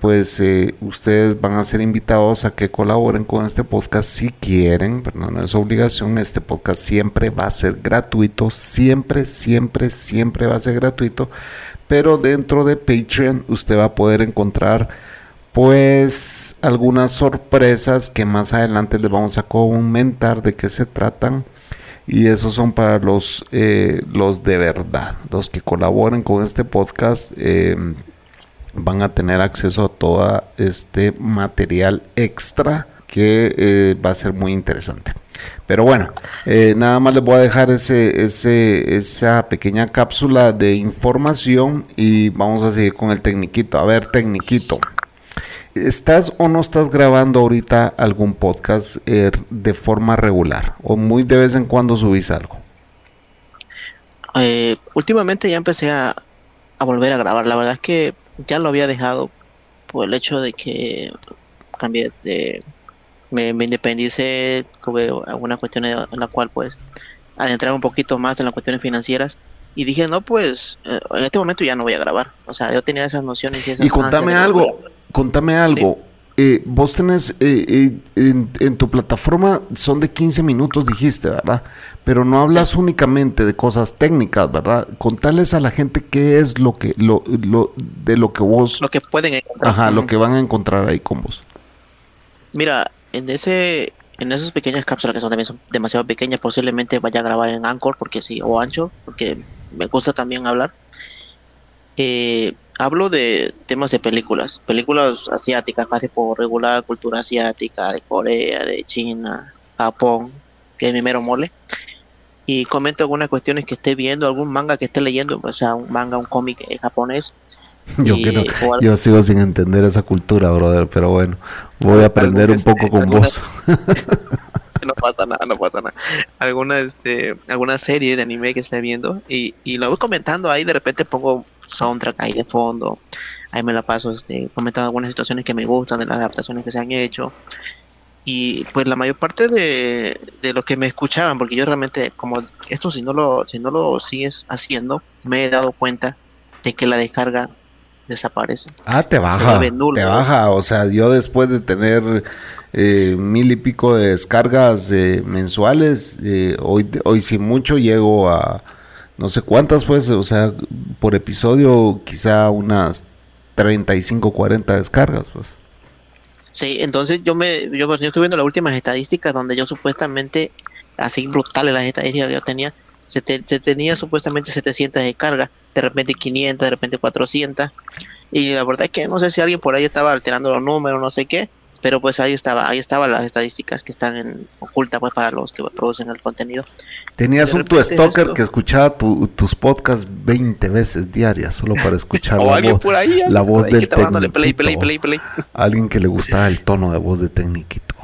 Pues eh, ustedes van a ser invitados a que colaboren con este podcast si quieren, pero no es obligación. Este podcast siempre va a ser gratuito, siempre, siempre, siempre va a ser gratuito pero dentro de Patreon usted va a poder encontrar pues algunas sorpresas que más adelante les vamos a comentar de qué se tratan. Y esos son para los eh, los de verdad los que colaboren con este podcast eh, van a tener acceso a todo este material extra que eh, va a ser muy interesante pero bueno, eh, nada más les voy a dejar ese, ese, esa pequeña cápsula de información y vamos a seguir con el tecniquito. A ver, tecniquito. ¿Estás o no estás grabando ahorita algún podcast eh, de forma regular? ¿O muy de vez en cuando subís algo? Eh, últimamente ya empecé a, a, volver a grabar. La verdad es que ya lo había dejado por el hecho de que cambié de, me, me independicé, tuve alguna cuestión en la cual pues adentrar un poquito más en las cuestiones financieras y dije, no, pues eh, en este momento ya no voy a grabar. O sea, yo tenía esas nociones y esas... Y contame algo, contame algo. Eh, vos tenés eh, en, tu plataforma son de 15 minutos, dijiste, ¿verdad? Pero no hablas únicamente de cosas técnicas, ¿verdad? Contales a la gente qué es lo que, lo, lo, de lo que vos... Lo que pueden encontrar. Ajá, lo que van a encontrar ahí con vos. Mira, en ese en esas pequeñas cápsulas que son también son demasiado pequeñas, posiblemente vaya a grabar en Anchor porque sí, o Ancho, porque me gusta también hablar. Eh, hablo de temas de películas, películas asiáticas, casi por regular, cultura asiática, de Corea, de China, Japón, que es mi mero mole. y comento algunas cuestiones que esté viendo, algún manga que esté leyendo, o sea, un manga, un cómic japonés. Yo, yo sigo sin entender esa cultura, brother, pero bueno, voy a aprender un poco con vos. no pasa nada, no pasa nada. Alguna, este, alguna serie de anime que esté viendo y, y lo voy comentando ahí, de repente pongo soundtrack ahí de fondo, ahí me la paso este, comentando algunas situaciones que me gustan de las adaptaciones que se han hecho. Y pues la mayor parte de, de lo que me escuchaban, porque yo realmente, como esto si no lo, si no lo sigues haciendo, me he dado cuenta de que la descarga desaparece. Ah, te baja. te baja. O sea, yo después de tener eh, mil y pico de descargas eh, mensuales, eh, hoy, hoy si mucho llego a no sé cuántas pues, o sea, por episodio quizá unas 35, 40 descargas pues. Sí, entonces yo me yo, pues, yo estoy viendo las últimas estadísticas donde yo supuestamente, así brutales las estadísticas que yo tenía, se, se tenía supuestamente 700 descargas, de repente 500, de repente 400. Y la verdad es que no sé si alguien por ahí estaba alterando los números, no sé qué, pero pues ahí estaba, ahí estaban las estadísticas que están en, ocultas pues para los que producen el contenido. Tenías un tu stalker que escuchaba tus podcasts 20 veces diarias solo para escuchar la, voz, por ahí, la voz del técnico. Alguien que le gustaba el tono de voz de Tecniquito.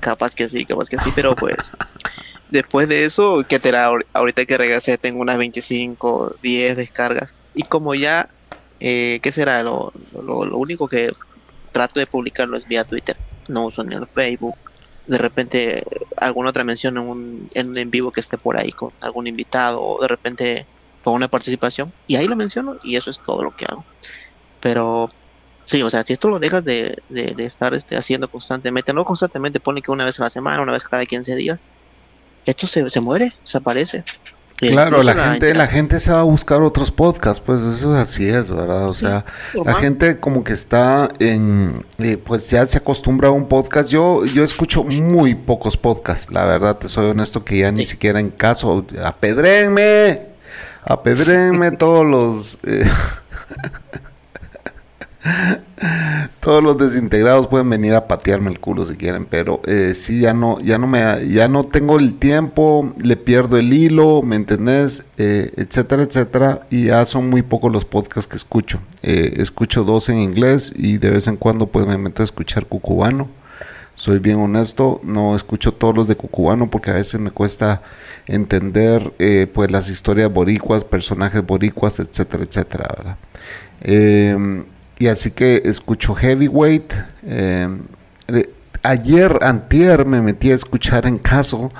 Capaz que sí, capaz que sí, pero pues después de eso, que te ahorita que regresé tengo unas 25, 10 descargas y como ya, eh, ¿qué será? lo, lo único que trato de publicarlo es vía Twitter, no uso ni el Facebook. De repente alguna otra mención en un en, vivo que esté por ahí con algún invitado o de repente con una participación y ahí lo menciono y eso es todo lo que hago. Pero sí, o sea, si esto lo dejas de, de, estar este, haciendo constantemente, no constantemente, pone que una vez a la semana, una vez cada 15 días, esto se, se muere, desaparece. Claro, la gente, la gente se va a buscar otros podcasts, pues eso así es, ¿verdad? O sea, la gente como que está en, eh, pues ya se acostumbra a un podcast. Yo, yo escucho muy pocos podcasts, la verdad, te soy honesto que ya ni siquiera en caso, apedrenme, apedrenme todos los... Eh, Todos los desintegrados pueden venir a patearme el culo si quieren, pero eh, sí ya no, ya no me, ya no tengo el tiempo, le pierdo el hilo, ¿me entendés? Eh, etcétera, etcétera, y ya son muy pocos los podcasts que escucho. Eh, escucho dos en inglés y de vez en cuando pues me meto a escuchar cucubano. Soy bien honesto, no escucho todos los de cucubano porque a veces me cuesta entender pues las historias boricuas, personajes boricuas, etcétera, etcétera, ¿verdad? Eh, y así que escucho Heavyweight. Eh, ayer, antier, me metí a escuchar en caso.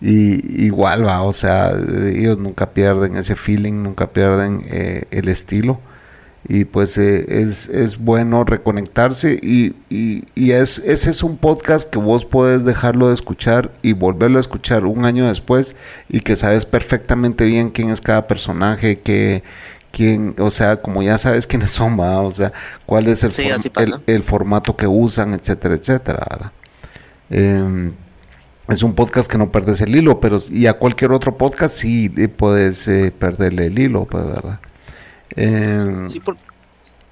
Y igual va, o sea, ellos nunca pierden ese feeling, nunca pierden eh, el estilo. Y pues eh, es, es, bueno reconectarse y, y, y, es, ese es un podcast que vos puedes dejarlo de escuchar y volverlo a escuchar un año después y que sabes perfectamente bien quién es cada personaje, que quién, o sea, como ya sabes quiénes son, ¿va? o sea, cuál es el, el, formato que usan, etcétera, etcétera. Eh, es un podcast que no perdes el hilo, pero y a cualquier otro podcast sí puedes eh, perderle el hilo, pues, ¿verdad? Eh, sí,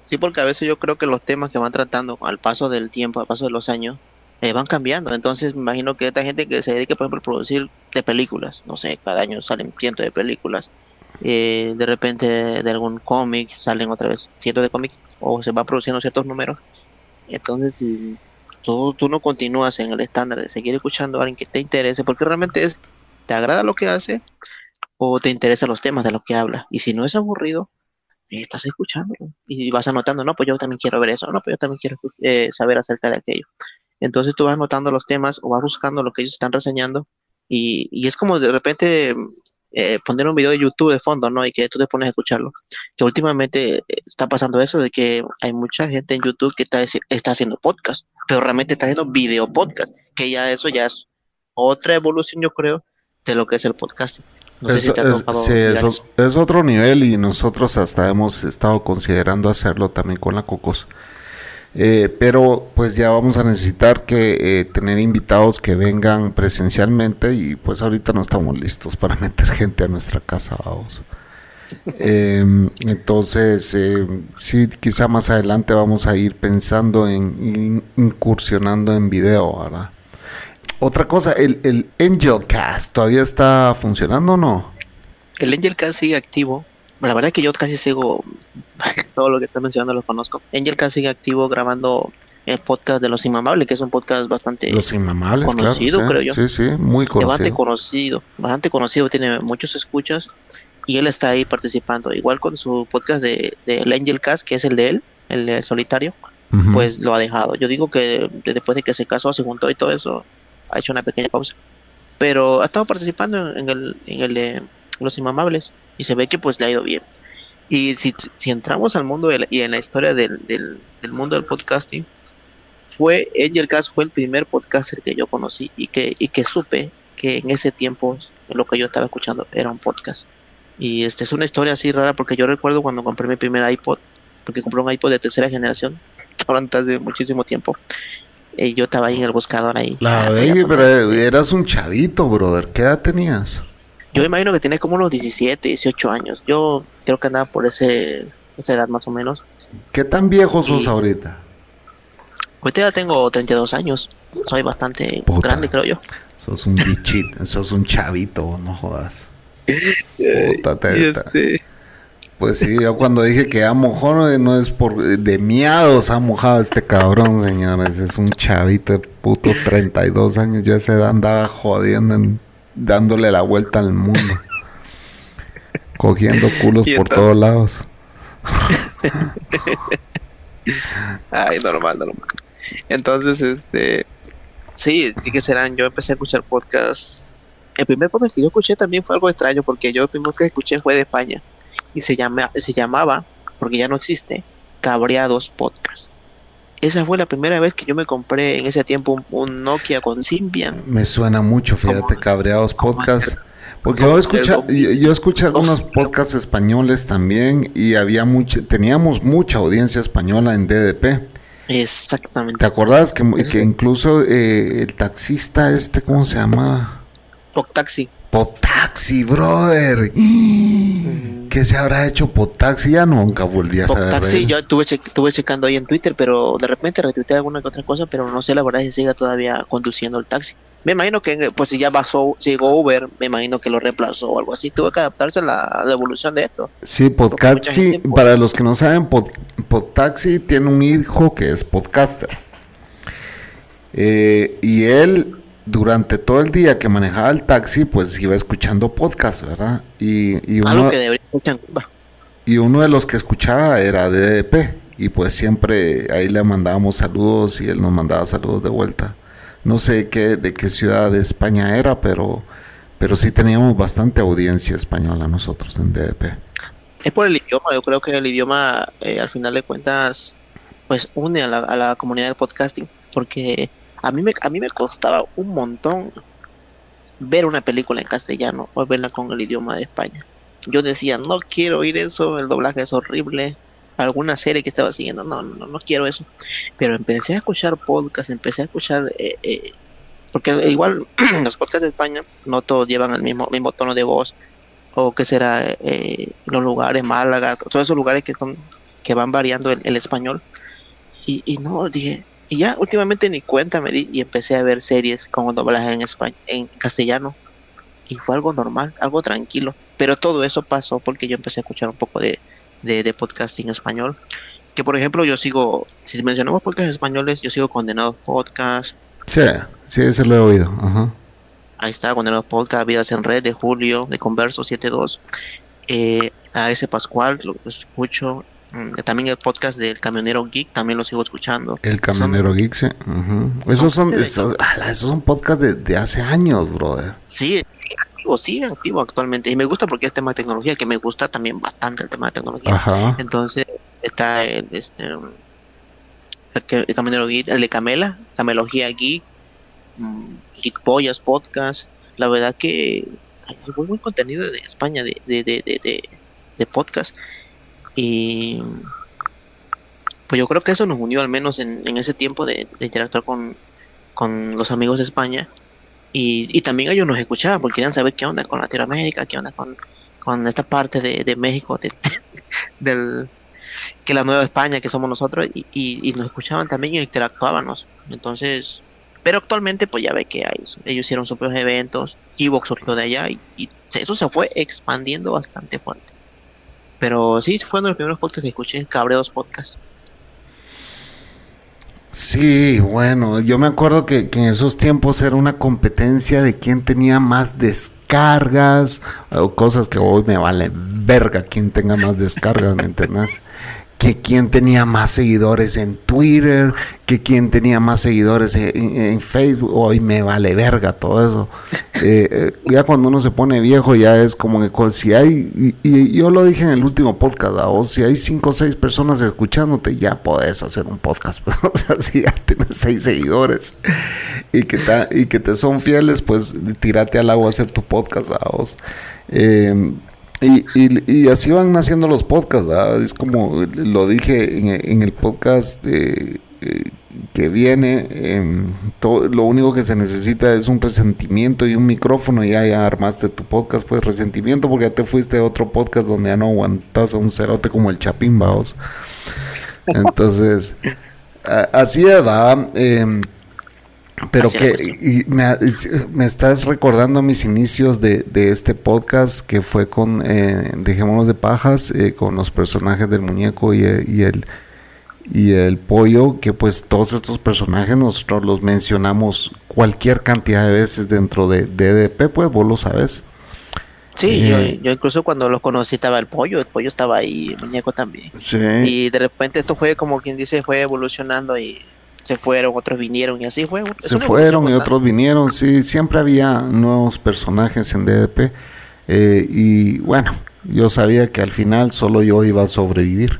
sí, porque a veces yo creo que los temas que van tratando al paso del tiempo, al paso de los años, eh, van cambiando. Entonces, me imagino que esta gente que se dedica, por ejemplo, a producir de películas, no sé, cada año salen cientos de películas eh, de repente de algún cómic salen otra vez cientos de cómics o se va produciendo ciertos números. Entonces, si tú, tú no continúas en el estándar de seguir escuchando a alguien que te interese, porque realmente es, te agrada lo que hace o te interesan los temas de los que habla. Y si no es aburrido, estás escuchando y vas anotando, no, pues yo también quiero ver eso, no, pues yo también quiero eh, saber acerca de aquello. Entonces tú vas anotando los temas o vas buscando lo que ellos están reseñando y, y es como de repente eh, poner un video de YouTube de fondo, ¿no? Y que tú te pones a escucharlo. Que últimamente eh, está pasando eso de que hay mucha gente en YouTube que está, está haciendo podcast, pero realmente está haciendo video podcast, que ya eso ya es otra evolución, yo creo, de lo que es el podcast. No es, sé si es, es, otro nivel y nosotros hasta hemos estado considerando hacerlo también con la Cocos. Eh, pero pues ya vamos a necesitar que eh, tener invitados que vengan presencialmente y pues ahorita no estamos listos para meter gente a nuestra casa, vamos. Em, entonces, eh, sí, quizá más adelante vamos a ir pensando en incursionando en video, ¿verdad? otra cosa, el, el Angel Cast todavía está funcionando o no? El Angel Cast sigue activo. La verdad es que yo casi sigo todo lo que está mencionando lo conozco. Angel Cast sigue activo grabando el podcast de Los Inmamables, que es un podcast bastante Los Inmamables, conocido, claro, creo yo. Sí, sí, muy Bastante conocido. conocido, bastante conocido, tiene muchos escuchas y él está ahí participando. Igual con su podcast de, de el Angel Cast, que es el de él, el de solitario, pues lo ha dejado. Yo digo que de- después de que se casó, se juntó y todo eso, ha hecho una pequeña pausa. Pero ha estado participando en el, en el de Los Inmamables y se ve que pues le ha ido bien. Y si, si entramos al mundo de la- y en la historia del, del, del mundo del podcasting, fue Angel Cast fue el primer podcaster que yo conocí y que, y que supe que en ese tiempo lo que yo estaba escuchando era un podcast. Y este es una historia así rara porque yo recuerdo cuando compré mi primer iPod, porque compré un iPod de tercera generación, ahorita hace muchísimo tiempo. Y yo estaba ahí en el buscador ahí. La Ah, baby, comprar. pero eras un chavito, brother. ¿Qué edad tenías? Yo imagino que tenía como unos 17, 18 años. Yo creo que andaba por ese, esa edad más o menos. ¿Qué tan viejo sos Y- ahorita? Ahorita ya tengo 32 años. Soy bastante Puta. grande, creo yo. Sos un bichito, sos un chavito, no jodas. Puta, te- Y te- este, Pues sí, yo cuando dije que ha mojado eh, no es por de miados ha mojado este cabrón, señores. Es un chavito de putos 32 años. Yo a esa edad andaba jodiendo, en- dándole la vuelta al mundo. Cogiendo culos por todos lados. Ay, normal, normal. Entonces, este. Sí, ¿qué que serán? Yo empecé a escuchar podcasts. El primer podcast que yo escuché también fue algo extraño porque yo el primer podcast que escuché fue de España y se, llama, se llamaba, porque ya no existe, Cabreados Podcast. Esa fue la primera vez que yo me compré en ese tiempo un, un Nokia con Symbian. Me suena mucho, fíjate, Como- cabreados podcast. Porque yo escuché, yo, yo escuché algunos podcasts españoles también y había mucha, teníamos mucha audiencia española en DDP. Exactamente. ¿Te acordás que, que incluso eh, el taxista este, ¿cómo se llama? Taxi. Potaxi, brother. ¿Qué se habrá hecho Potaxi? Ya nunca volví a saber. de Taxi, él. yo estuve, che- estuve checando ahí en Twitter, pero de repente retuiteé alguna que otra cosa, pero no sé la verdad si siga todavía conduciendo el taxi. Me imagino que pues si ya pasó, llegó Uber, me imagino que lo reemplazó o algo así. Tuvo que adaptarse a la, evolución de esto. Sí, Podtaxi, gente, pues- para los que no saben, Pod- Podtaxi tiene un hijo que es podcaster. Eh, y él, durante todo el día que manejaba el taxi, pues iba escuchando podcast, ¿verdad? Y, y Algo uno, que debería escuchar y uno de los que escuchaba era DDP. Y pues siempre ahí le mandábamos saludos y él nos mandaba saludos de vuelta. No sé qué, de qué ciudad de España era, pero, pero sí teníamos bastante audiencia española nosotros en DDP. Es por el idioma, yo creo que el idioma eh, al final de cuentas pues une a la, a la comunidad del podcasting, porque a mí me a mí me costaba un montón ver una película en castellano o verla con el idioma de España. Yo decía, no quiero oír eso, el doblaje es horrible. Alguna serie que estaba siguiendo, no, no, no quiero eso. Pero empecé a escuchar podcasts, empecé a escuchar, eh, eh, porque igual los podcasts de España no todos llevan el mismo, mismo tono de voz, o que será eh, los lugares, Málaga, todos esos lugares que son que van variando el, el español. Y, y no, dije, y ya últimamente ni cuenta me di y empecé a ver series con doblaje en español, en castellano. Y fue algo normal, algo tranquilo. Pero todo eso pasó porque yo empecé a escuchar un poco de, de, de podcasting español. Que por ejemplo yo sigo, si mencionamos podcasts españoles, yo sigo Condenados Podcast, Sí, sí, ese lo he oído. Ajá. Ahí está, Condenados Podcast, Vidas en Red de Julio, de Converso 72. Eh, a ese Pascual lo escucho. Mm, También el podcast del Camionero Geek, también lo sigo escuchando. El Camionero Geek, sí. Esos son, esos, ala, esos son podcasts de, de hace años, brother. Sí, activo, sigue activo actualmente. Y me gusta porque es tema de tecnología, que me gusta también bastante el tema de tecnología. Ajá. Entonces está el, este, el, Camionero Geek, el de Camela, Camelogía Geek, mm, Geek Pollas Podcast. La verdad que hay muy buen contenido de España de, de, de, de, de- de podcast. Y pues yo creo que eso nos unió al menos en, en ese tiempo de, interactuar con, con los amigos de España. Y, y también ellos nos escuchaban porque querían saber qué onda con Latinoamérica, qué onda con, con esta parte de, de México, de- del que la Nueva España que somos nosotros, y, y, y nos escuchaban también y interactuábamos. Entonces, Pero actualmente, pues ya ve que hay, ellos hicieron sus propios eventos, Evox surgió de allá y, y eso se fue expandiendo bastante fuerte. Pero sí, fue uno de los primeros podcasts que escuché, Cabreos Podcast. Sí, bueno, yo me acuerdo que, en esos tiempos era una competencia de quién tenía más descargas, o cosas que hoy me vale verga quién tenga más descargas, ¿me entiendes? Que quién tenía más seguidores en Twitter, que quién tenía más seguidores en, Facebook, hoy me vale verga todo eso. Eh, eh, ya cuando uno se pone viejo ya es como que si hay, y, yo lo dije en el último podcast, o si hay cinco o seis personas escuchándote, ya podés hacer un podcast, pues, o sea, si ya tienes seis seguidores y que, y que te son fieles, pues tírate al agua a hacer tu podcast, a vos. Eh, y, y, así van naciendo los podcasts, Es como lo dije en, el podcast eh, que viene, em, todo, lo único que se necesita es un resentimiento y un micrófono y ya, armaste tu podcast, pues resentimiento porque ya te fuiste a otro podcast donde ya no aguantas a un cerote como el Chapín. Entonces, así es, ¿verdad? Em, pero que y me, estás recordando mis inicios de, de, este podcast que fue con eh, Dejémonos de Pajas, eh, con los personajes del muñeco y, y, el y el pollo, que pues todos estos personajes nosotros los mencionamos cualquier cantidad de veces dentro de DDP, pues vos lo sabes. Sí, yo, eh, yo, incluso cuando los conocí estaba el pollo, el pollo estaba ahí, el muñeco también. Sí. Y de repente esto fue como quien dice, fue evolucionando y se fueron, otros vinieron y así fue. Se fueron y otros vinieron, sí, siempre había nuevos personajes en DDP eh, y bueno, yo sabía que al final solo yo iba a sobrevivir.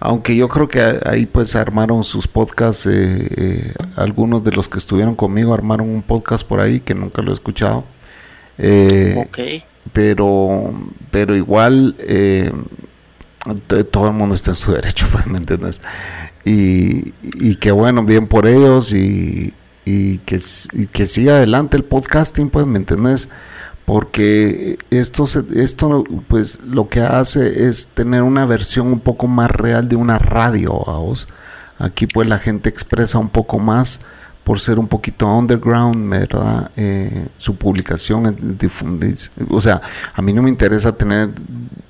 Aunque yo creo que ahí pues armaron sus podcasts, eh, eh, algunos de los que estuvieron conmigo armaron un podcast por ahí que nunca lo he escuchado. Pero, pero igual todo el mundo está en su derecho, pues, ¿me entiendes? Y, y que bueno, bien por ellos y, que, y siga adelante el podcasting, pues, ¿me entiendes? Porque esto, esto, pues, lo que hace es tener una versión un poco más real de una radio, vos. Aquí, pues, la gente expresa un poco más por ser un poquito underground, ¿verdad? Eh, su publicación difundir. O sea, a mí no me interesa tener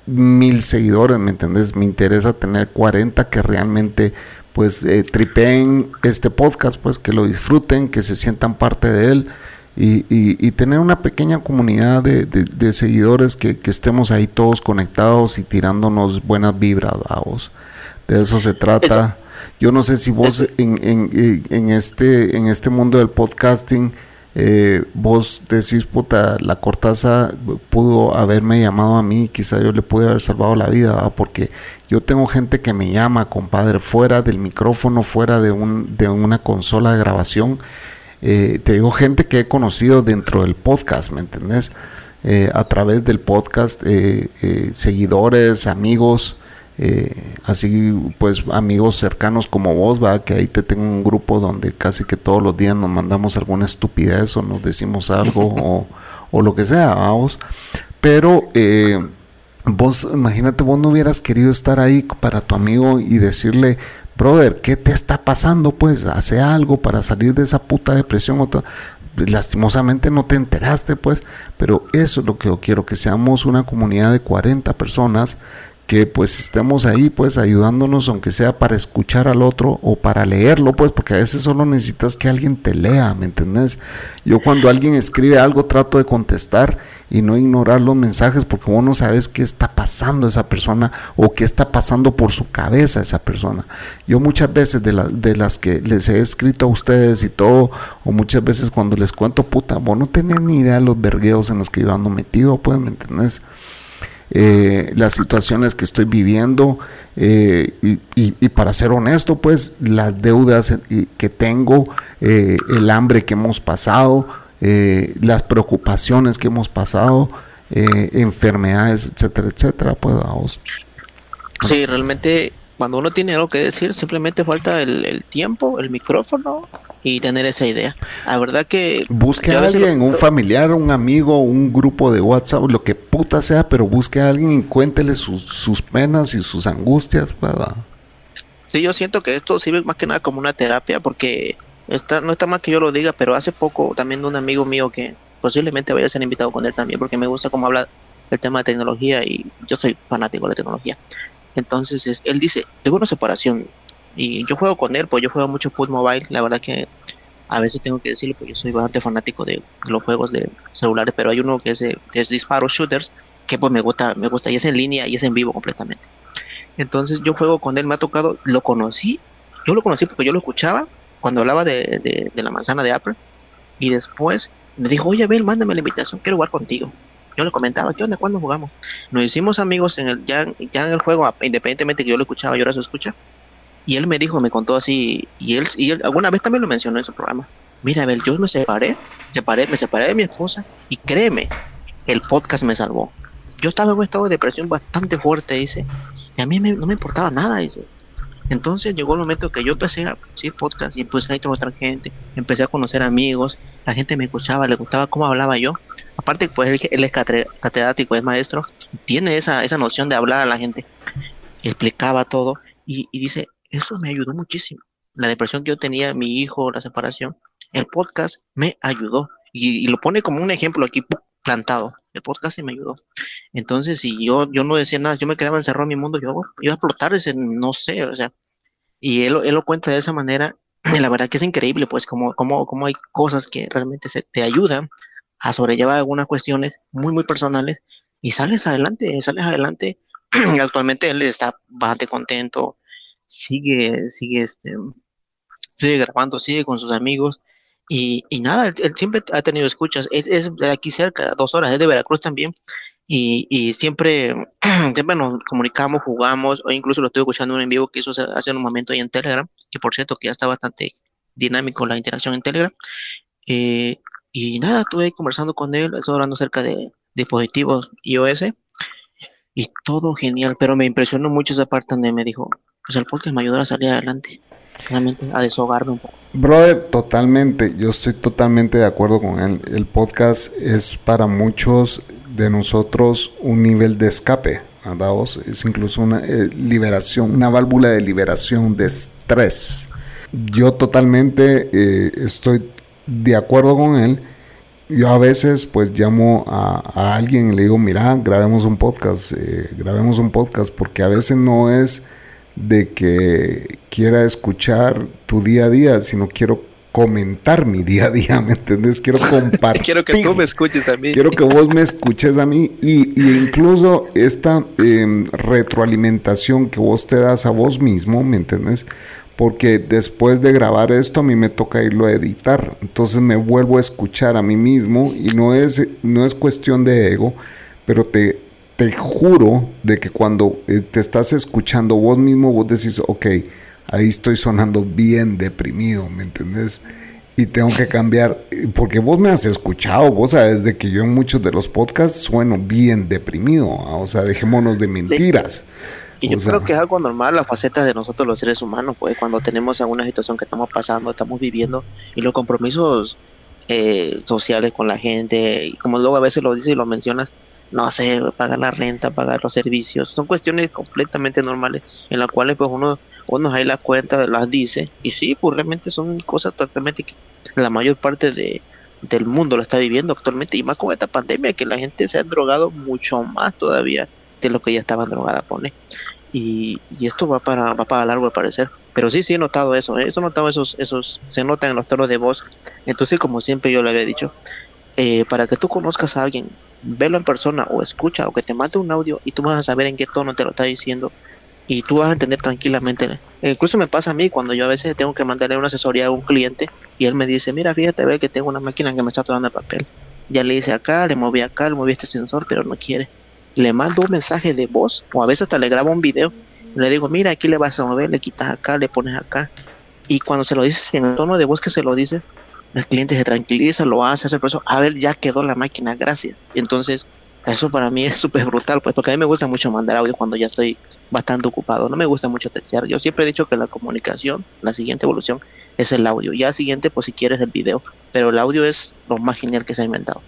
mil seguidores, ¿me entiendes? Me interesa tener 40 que realmente pues eh, tripeen este podcast, pues que lo disfruten, que se sientan parte de él y, y, tener una pequeña comunidad de, de, seguidores que, que, estemos ahí todos conectados y tirándonos buenas vibras, vos. De eso se trata. Yo no sé si vos en, en, en, este, en este mundo del podcasting eh, vos decís, puta, la Cortaza pudo haberme llamado a mí, quizá yo le pude haber salvado la vida, porque yo tengo gente que me llama, compadre, fuera del micrófono, fuera de, un, de una consola de grabación. Eh, te digo gente que he conocido dentro del podcast, ¿me entendés? Eh, a través del podcast, seguidores, amigos, eh, así pues amigos cercanos como vos, va, que ahí te tengo un grupo donde casi que todos los días nos mandamos alguna estupidez o nos decimos algo o, lo que sea, vamos. Pero eh, vos, imagínate, vos no hubieras querido estar ahí para tu amigo y decirle, brother, ¿qué te está pasando? Pues hace algo para salir de esa puta depresión. O lastimosamente no te enteraste, pues, pero eso es lo que yo quiero, que seamos una comunidad de 40 personas que pues estemos ahí pues ayudándonos aunque sea para escuchar al otro o para leerlo pues porque a veces solo necesitas que alguien te lea, ¿me entendés? Yo cuando alguien escribe algo trato de contestar y no ignorar los mensajes porque vos no sabes qué está pasando esa persona o qué está pasando por su cabeza esa persona. Yo muchas veces de, de las que les he escrito a ustedes y todo o muchas veces cuando les cuento puta, vos no tenés ni idea de los vergueos en los que yo ando metido pues, ¿me entendés? Eh, las situaciones que estoy viviendo eh, y, para ser honesto, pues las deudas que tengo, eh, el hambre que hemos pasado, las preocupaciones que hemos pasado, enfermedades, etcétera, etcétera, pues vamos. Sí, realmente cuando uno tiene algo que decir, simplemente falta el tiempo, el micrófono y tener esa idea. La verdad que... Busque a alguien, un familiar, un amigo, un grupo de WhatsApp, lo que puta sea, pero busque a alguien y cuéntele sus, sus penas y sus angustias. ¿verdad? Sí, yo siento que esto sirve más que nada como una terapia porque está, no está mal que yo lo diga, pero hace poco también de un amigo mío que posiblemente vaya a ser invitado con él también, porque me gusta cómo habla el tema de tecnología y yo soy fanático de la tecnología. Entonces él dice, tengo una separación y yo juego con él, pues yo juego mucho Put Mobile, la verdad que a veces tengo que decirlo, pues yo soy bastante fanático de los juegos de celulares, pero hay uno que es, de, es disparo shooters, que pues me gusta, me gusta, y es en línea y es en vivo completamente. Entonces yo juego con él, me ha tocado, lo conocí, yo lo conocí porque yo lo escuchaba cuando hablaba de, de, la manzana de Apple, y después me dijo, oye, Abel, mándame la invitación, quiero jugar contigo. Yo le comentaba, ¿qué onda? ¿Cuándo jugamos? Nos hicimos amigos en el, ya, ya en el juego, independientemente que yo lo escuchaba y ahora se escucha. Y él me dijo, me contó así, y él, y él alguna vez también lo mencionó en su programa. Mira, Abel, yo me separé, separé, me separé de mi esposa, y créeme, el podcast me salvó. Yo estaba en un estado de depresión bastante fuerte, dice, y a mí no me importaba nada, dice. Entonces llegó el momento que yo empecé a hacer podcast y empecé a a otra gente, empecé a conocer amigos, la gente me escuchaba, le gustaba cómo hablaba yo. Aparte, pues él, es catedrático, es maestro, tiene esa, esa noción de hablar a la gente. Explicaba todo y, dice, eso me ayudó muchísimo. La depresión que yo tenía, mi hijo, la separación, el podcast me ayudó. Y, lo pone como un ejemplo aquí plantado. El podcast me ayudó. Entonces, si yo, yo no decía nada, yo me quedaba encerrado en mi mundo, yo iba a explotar ese, no sé, o sea, y él, él lo cuenta de esa manera, la verdad que es increíble, pues, como, como, como hay cosas que realmente te ayudan a sobrellevar algunas cuestiones muy, muy personales, y sales adelante, sales adelante. Actualmente él está bastante contento, sigue, sigue, este, sigue grabando, sigue con sus amigos, y, y nada, él, siempre ha tenido escuchas. Es, de aquí cerca, dos horas, es de Veracruz también. Y, y siempre, siempre nos comunicamos, jugamos, o incluso lo estoy escuchando en vivo que hizo hace un momento ahí en Telegram, que por cierto que ya está bastante dinámico la interacción en Telegram. Eh, y nada, estuve conversando con él, estoy hablando acerca de dispositivos iOS y todo genial, pero me impresionó mucho esa parte donde me dijo, pues el podcast me ayudará a salir adelante realmente a deshogarme un poco. Brother, totalmente, yo estoy totalmente de acuerdo con él. El podcast es para muchos de nosotros un nivel de escape, ¿verdad? Es incluso una eh, liberación, una válvula de liberación de estrés. Yo totalmente eh, estoy de acuerdo con él. Yo a veces pues llamo a, alguien y le digo, mira, grabemos un podcast, eh, grabemos un podcast, porque a veces no es de que quiera escuchar tu día a día, sino quiero comentar mi día a día, ¿me entiendes? Quiero compartir. quiero que tú me escuches a mí. Quiero que vos me escuches a mí y, incluso esta em, retroalimentación que vos te das a vos mismo, ¿me entiendes? Porque después de grabar esto a mí me toca irlo a editar, entonces me vuelvo a escuchar a mí mismo y no es, no es cuestión de ego, pero te, te juro de que cuando eh, te estás escuchando vos mismo, vos decís, ok, ahí estoy sonando bien deprimido, ¿me entendés? Y tengo que cambiar, porque vos me has escuchado, vos sabes de que yo en muchos de los podcasts sueno bien deprimido, o sea, dejémonos de mentiras. Y yo creo que es algo normal, la faceta de nosotros los seres humanos, pues cuando tenemos alguna situación que estamos pasando, estamos viviendo, y los compromisos eh, sociales con la gente, y como luego a veces lo dices y lo mencionas, no sé, pagar la renta, pagar los servicios, son cuestiones completamente normales en las cuales pues uno, uno ahí las cuentas las dice y sí, pues realmente son cosas totalmente que la mayor parte de, del mundo lo está viviendo actualmente y más con esta pandemia que la gente se ha drogado mucho más todavía de lo que ya estaba drogada pone y, esto va para va para largo al parecer pero sí sí he notado eso ¿eh? he notado esos esos se notan en los tonos de voz entonces como siempre yo le había dicho eh, para que tú conozcas a alguien verlo en persona o escucha o que te mande un audio y tú vas a saber en qué tono te lo está diciendo y tú vas a entender tranquilamente. incluso me pasa a mí cuando yo a veces tengo que mandarle una asesoría a un cliente y él me dice, mira, fíjate, ve que tengo una máquina que me está tomando el papel. Ya le dice acá, le moví acá, le moví este sensor, pero no quiere. Le mando un mensaje de voz o a veces hasta le grabo un video. Le digo, mira, aquí le vas a mover, le quitas acá, le pones acá. Y cuando se lo dices en el tono de voz que se lo dice, el cliente se tranquiliza, lo hace, hace el proceso, a ver, ya quedó la máquina, gracias. Entonces, eso para mí es súper brutal, pues, porque a mí me gusta mucho mandar audio cuando ya estoy bastante ocupado, no me gusta mucho textear. Yo siempre he dicho que la comunicación, la siguiente evolución, es el audio. Ya siguiente, pues si quieres el video, pero el audio es lo más genial que se ha inventado.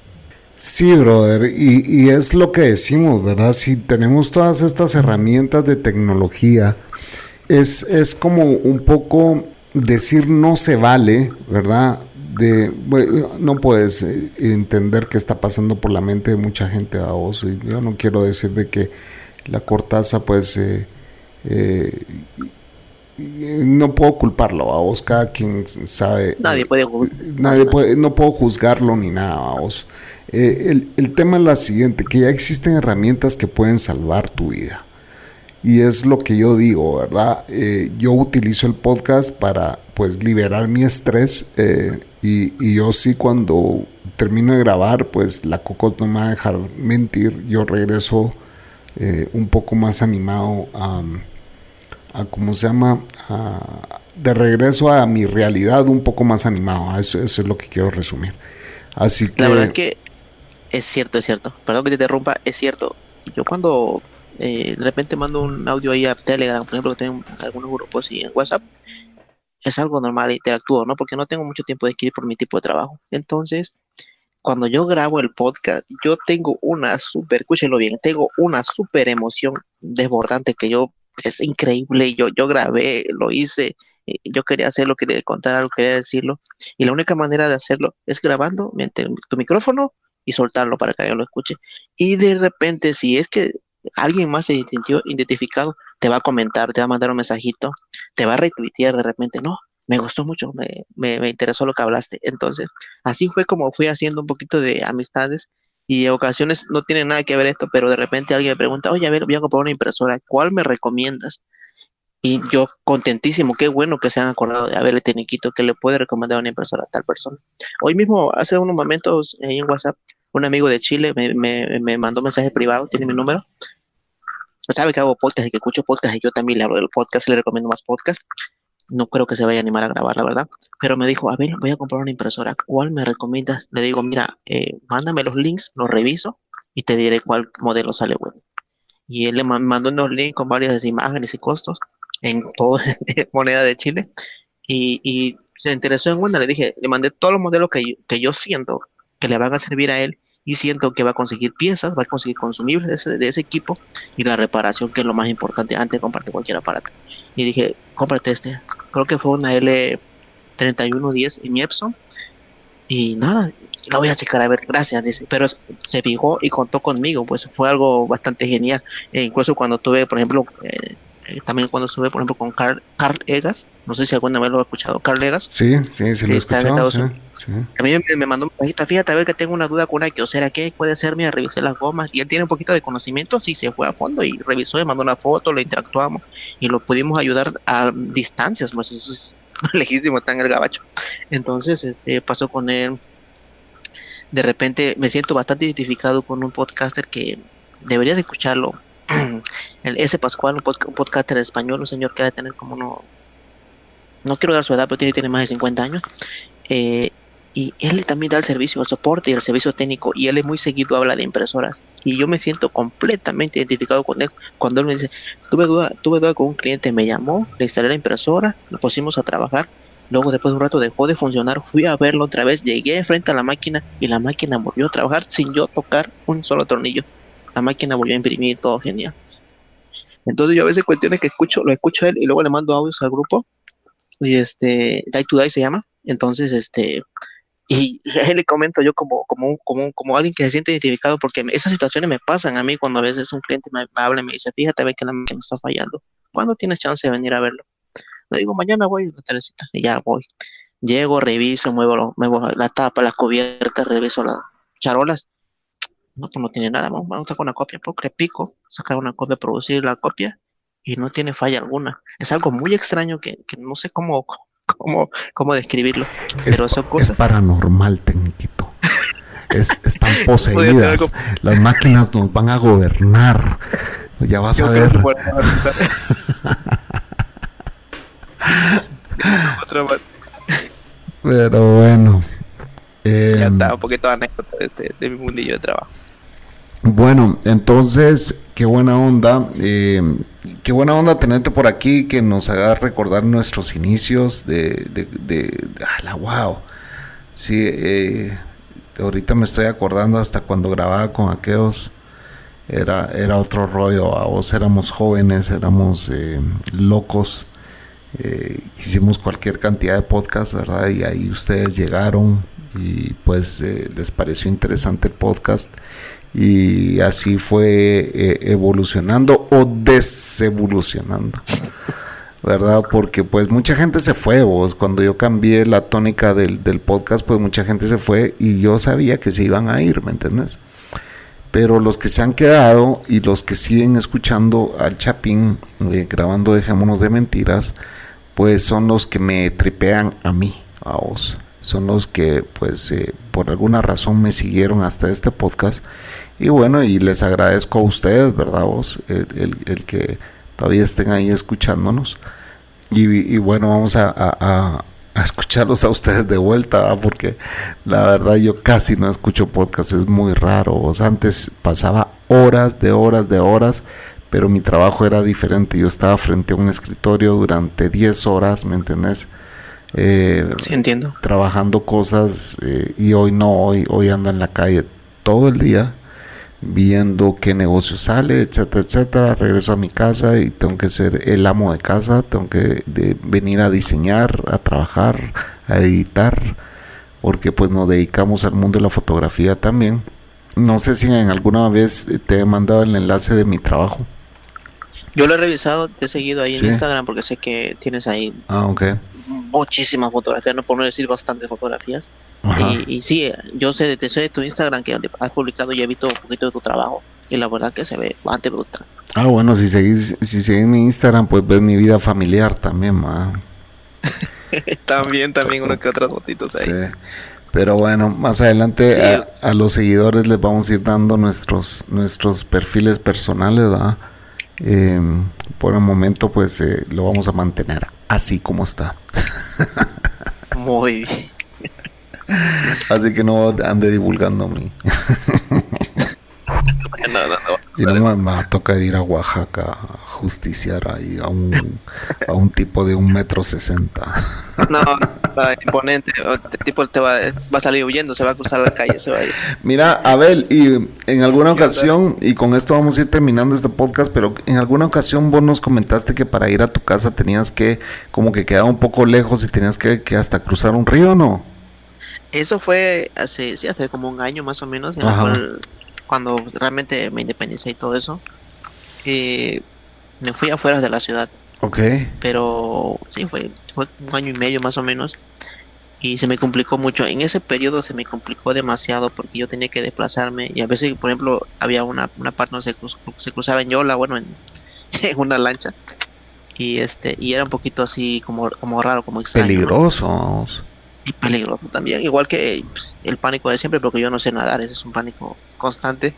Sí, brother, y, y es lo que decimos, ¿verdad? Si tenemos todas estas herramientas de tecnología, es, es como un poco decir no se vale, ¿verdad? De, no puedes eh, entender qué está pasando por la mente de mucha gente a vos. yo no quiero decir de que la cortaza, pues, eh, eh, no puedo culparlo a vos, cada quien sabe. Nadie puede, nadie puede no puedo juzgarlo ni nada a vos. El, el tema es la siguiente, que ya existen herramientas que pueden salvar tu vida. Y es lo que yo digo, ¿verdad? Eh, yo utilizo el podcast para pues liberar mi estrés eh, y, yo sí cuando termino de grabar pues la Cocos no me va a dejar mentir, yo regreso eh, un poco más animado a, a ¿cómo se llama? de regreso a mi realidad un poco más animado, eso, eso es lo que quiero resumir. Así que... La verdad que es cierto, es cierto, perdón que te interrumpa, es cierto. Yo cuando eh, de repente mando un audio ahí a Telegram, por ejemplo, que tengo algunos grupos y en WhatsApp, es algo normal, interactúo, ¿no? Porque no tengo mucho tiempo de escribir por mi tipo de trabajo. Entonces, cuando yo grabo el podcast, yo tengo una súper, escúchenlo bien, tengo una súper emoción desbordante que yo, es increíble, yo, yo grabé, lo hice, eh, yo quería hacerlo, quería contar algo, quería decirlo, y la única manera de hacerlo es grabando tu micrófono y soltarlo para que lo escuche. Y de repente, si es que alguien más se sintió identificado, te va a comentar, te va a mandar un mensajito, te va a retuitear de repente, no, me gustó mucho, me, me, interesó lo que hablaste. Entonces, así fue como fui haciendo un poquito de amistades y en ocasiones no tiene nada que ver esto, pero de repente alguien me pregunta, oye, a ver, voy a comprar una impresora, ¿cuál me recomiendas? Y yo contentísimo, qué bueno que se han acordado de, el teniquito que le puede recomendar una impresora a tal persona. Hoy mismo, hace unos momentos en WhatsApp, un amigo de Chile me, me, mandó mensaje privado, tiene mi número. Sabe que hago podcast y que escucho podcast y yo también le hablo del podcast le recomiendo más podcast. No creo que se vaya a animar a grabar, la verdad. Pero me dijo, a ver, voy a comprar una impresora. ¿Cuál me recomiendas? Le digo, mira, eh, mándame los links, los reviso y te diré cuál modelo sale bueno. Y él le mandó unos links con varias imágenes y costos en todo moneda de Chile. Y, y, se interesó en una. Le dije, le mandé todos los modelos que que yo siento que le van a servir a él y siento que va a conseguir piezas, va a conseguir consumibles de ese, de ese equipo y la reparación, que es lo más importante antes de comprarte cualquier aparato. Y dije, cómprate este. Creo que fue una L3110 en Epson. Y nada, la voy a checar a ver, gracias, dice. Pero se fijó y contó conmigo, pues fue algo bastante genial. E incluso cuando tuve, por ejemplo, eh, eh, también cuando estuve, por ejemplo, con Carl, Carl Egas, no sé si alguna vez lo ha escuchado, Carl Egas. Sí, sí, sí, lo he escuchado. A mí me, mandó un mensajito, fíjate, a ver que tengo una duda con una que, o sea, ¿qué puede ser? Mira, revisé las gomas y él tiene un poquito de conocimiento, sí, se fue a fondo y revisó, me mandó una foto, lo interactuamos y lo pudimos ayudar a distancias, pues eso es lejísimo, está en el gabacho. Entonces, este, pasó con él. De repente me siento bastante identificado con un podcaster que debería de escucharlo. el ese Pascual, un, podcaster español, un señor que debe tener como no, quiero dar su edad, pero tiene, tiene más de 50 años. Eh, y él también da el servicio, el soporte y el servicio técnico y él es muy seguido habla de impresoras y yo me siento completamente identificado con él cuando él me dice tuve duda tuve duda con un cliente me llamó le instalé la impresora lo pusimos a trabajar luego después de un rato dejó de funcionar fui a verlo otra vez llegué frente a la máquina y la máquina volvió a trabajar sin yo tocar un solo tornillo la máquina volvió a imprimir todo genial entonces yo a veces cuestiones que escucho lo escucho a él y luego le mando audios al grupo y este Die to Die se llama entonces este y, él le comento yo como, como, como, como alguien que se siente identificado, porque esas situaciones me pasan a mí cuando a veces un cliente me, habla y me dice, fíjate, ve que la máquina está fallando. ¿Cuándo tienes chance de venir a verlo? Le digo, mañana voy a la Teresita, y ya voy. Llego, reviso, muevo, muevo la tapa, las cubiertas, reviso las charolas. No, pues no tiene nada, vamos a sacar una copia, porque pico, sacar una copia, producir la copia, y no tiene falla alguna. Es algo muy extraño que, que no sé cómo, cómo, cómo describirlo. Pero es, es paranormal, Teniquito. es, están poseídas. Las máquinas nos van a gobernar. Ya vas a ver. Pero bueno. ya está, em, un poquito anécdota de, de mi mundillo de trabajo. Bueno, entonces, qué buena onda. Eh, qué buena onda tenerte por aquí, que nos haga recordar nuestros inicios de... de, de, la wow. Sí, eh, ahorita me estoy acordando hasta cuando grababa con aquellos. Era, era otro rollo. A vos éramos jóvenes, éramos eh, locos. Eh, hicimos cualquier cantidad de podcast, ¿verdad? Y ahí ustedes llegaron y pues eh, les pareció interesante el podcast y así fue eh, evolucionando o desevolucionando. ¿Verdad? Porque pues mucha gente se fue, vos. Cuando yo cambié la tónica del, del podcast, pues mucha gente se fue y yo sabía que se iban a ir, ¿me entiendes? Pero los que se han quedado y los que siguen escuchando al Chapín eh, grabando Dejémonos de Mentiras, pues son los que me tripean a mí, a vos. Son los que pues eh, por alguna razón me siguieron hasta este podcast. Y bueno, y les agradezco a ustedes, ¿verdad vos? El, el, que todavía estén ahí escuchándonos. Y, bueno, vamos a, a escucharlos a ustedes de vuelta, porque la verdad yo casi no escucho podcast, es muy raro. antes pasaba horas de horas de horas, pero mi trabajo era diferente. Yo estaba frente a un escritorio durante 10 horas, ¿me entendés? Eh, sí, entiendo. Trabajando cosas eh, y hoy no, hoy, hoy ando en la calle todo el día viendo qué negocio sale, etcétera, etcétera. Regreso a mi casa y tengo que ser el amo de casa, tengo que venir a diseñar, a trabajar, a editar, porque pues nos dedicamos al mundo de la fotografía también. No sé si en alguna vez te he mandado el enlace de mi trabajo. Yo lo he revisado, te he seguido ahí en Instagram porque sé que tienes ahí ah, muchísimas fotografías, no por no decir bastantes fotografías. Y, y, sí, yo sé, te sé de tu Instagram que has publicado y he visto un poquito de tu trabajo. Y la verdad que se ve bastante brutal. Ah, bueno, si seguís, si seguís mi Instagram, pues ves mi vida familiar también, ma. también, también uno que otras fotitos ahí. Sí. Pero bueno, más adelante a, los seguidores les vamos a ir dando nuestros, nuestros perfiles personales, ¿verdad? Em, por el momento, pues eh, lo vamos a mantener así como está. Muy bien. Así que no ande divulgando a mí. no, no, no. Y no me, va a tocar ir a Oaxaca a justiciar ahí a un, a un tipo de un metro sesenta. No, va imponente. El tipo te va, va, a salir huyendo, se va a cruzar la calle, se va a ir. Mira, Abel, y en alguna ocasión, y con esto vamos a ir terminando este podcast, pero en alguna ocasión vos nos comentaste que para ir a tu casa tenías que, como que quedaba un poco lejos y tenías que, que hasta cruzar un río, ¿no? Eso fue hace, sí, hace como un año más o menos, cuando realmente me independicé y todo eso. Eh, me fui afuera de la ciudad. Ok. Pero sí, fue, fue un año y medio más o menos. Y se me complicó mucho. En ese periodo se me complicó demasiado porque yo tenía que desplazarme. Y a veces, por ejemplo, había una, una parte donde se, cruzaba en Yola, bueno, en, en, una lancha. Y este y era un poquito así como, como raro, como extraño. Peligroso peligroso también, igual que pues, el pánico de siempre, porque yo no sé nadar, ese es un pánico constante.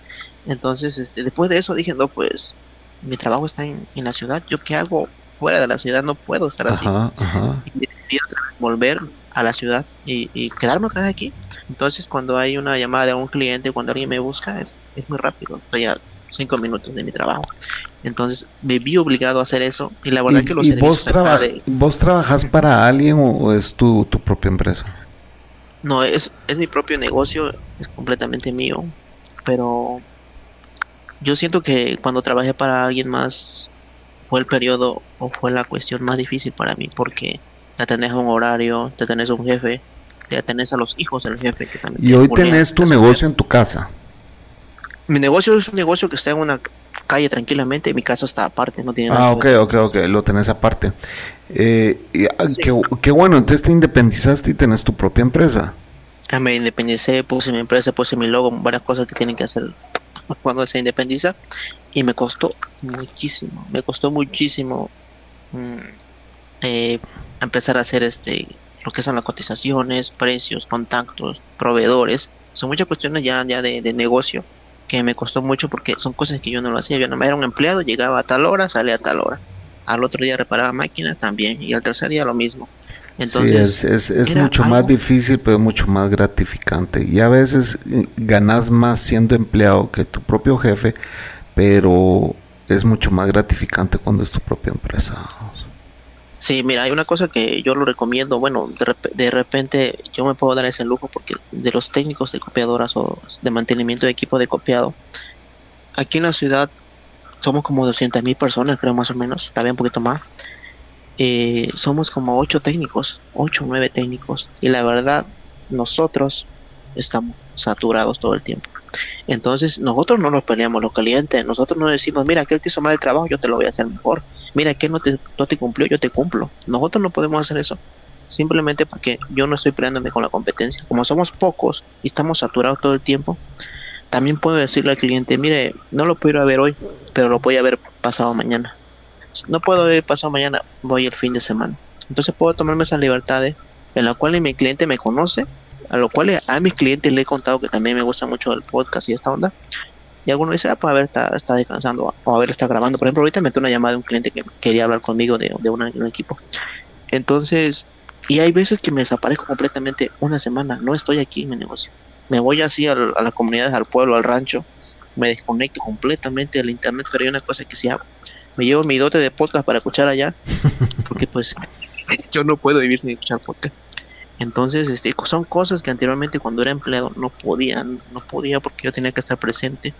Entonces, este, después de eso dije, no, pues mi trabajo está en, la ciudad, yo qué hago fuera de la ciudad, no puedo estar así. Y decidí volver a la ciudad y, quedarme otra vez aquí. Entonces, cuando hay una llamada de un cliente, cuando alguien me busca, es, es muy rápido, estoy a cinco minutos de mi trabajo. Entonces me vi obligado a hacer eso y la verdad que los ¿y vos, vos trabajas para alguien o, es tu, tu, propia empresa? No, es, es mi propio negocio, es completamente mío, pero yo siento que cuando trabajé para alguien más fue el periodo o fue la cuestión más difícil para mí porque ya tenés un horario, ya tenés un jefe, ya tenés a los hijos del jefe que también... Y hoy tenés tu negocio en tu casa. Mi negocio es un negocio que está en una calle tranquilamente, mi casa está aparte, no tiene Ah, ok, ok, ok, lo tenés aparte. Eh, ah, qué, bueno, entonces te independizaste y tenés tu propia empresa. Me independicé, puse mi empresa, puse mi logo, varias cosas que tienen que hacer cuando se independiza y me costó muchísimo, me costó muchísimo mm, eh, empezar a hacer este lo que son las cotizaciones, precios, contactos, proveedores, son muchas cuestiones ya, ya de, de negocio que me costó mucho porque son cosas que yo no lo hacía. Yo no me era un empleado, llegaba a tal hora, salía a tal hora. Al otro día reparaba máquinas también y al tercer día lo mismo. Entonces, sí, es, es, mucho más difícil, pero mucho más gratificante. Y a veces eh, ganas más siendo empleado que tu propio jefe, pero es mucho más gratificante cuando es tu propia empresa. Sí, mira, hay una cosa que yo lo recomiendo. Bueno, de, repente yo me puedo dar ese lujo porque de los técnicos de copiadoras o de mantenimiento de equipo de copiado, aquí en la ciudad somos como 200 mil personas, creo más o menos, todavía un poquito más. Eh, somos como ocho técnicos, ocho o nueve técnicos, y la verdad, nosotros estamos saturados todo el tiempo. Entonces, nosotros no nos peleamos los clientes, nosotros no decimos, mira, aquel te hizo mal el trabajo, yo te lo voy a hacer mejor. Mira, aquel no te, no te cumplió, yo te cumplo. Nosotros no podemos hacer eso. Simplemente porque yo no estoy peleándome con la competencia. Como somos pocos y estamos saturados todo el tiempo, también puedo decirle al cliente, mire, no lo puedo ir a ver hoy, pero lo voy a ver pasado mañana. No puedo ir pasado mañana, voy el fin de semana. Entonces puedo tomarme esas libertades en la cual mi cliente me conoce a lo cual a mis clientes le he contado que también me gusta mucho el podcast y esta onda. Y alguno dice, ah, pues a ver, está, está descansando o a ver, está grabando. Por ejemplo, ahorita me una llamada de un cliente que quería hablar conmigo de, de un equipo. Entonces, y hay veces que me desaparezco completamente una semana, no estoy aquí en mi negocio. Me voy así a, a las comunidades, al pueblo, al rancho, me desconecto completamente del internet, pero hay una cosa que sí hago. Me llevo mi dote de podcast para escuchar allá, porque pues yo no puedo vivir sin escuchar podcast. Entonces, este, son cosas que anteriormente cuando era empleado no podía, no podía porque yo tenía que estar presente,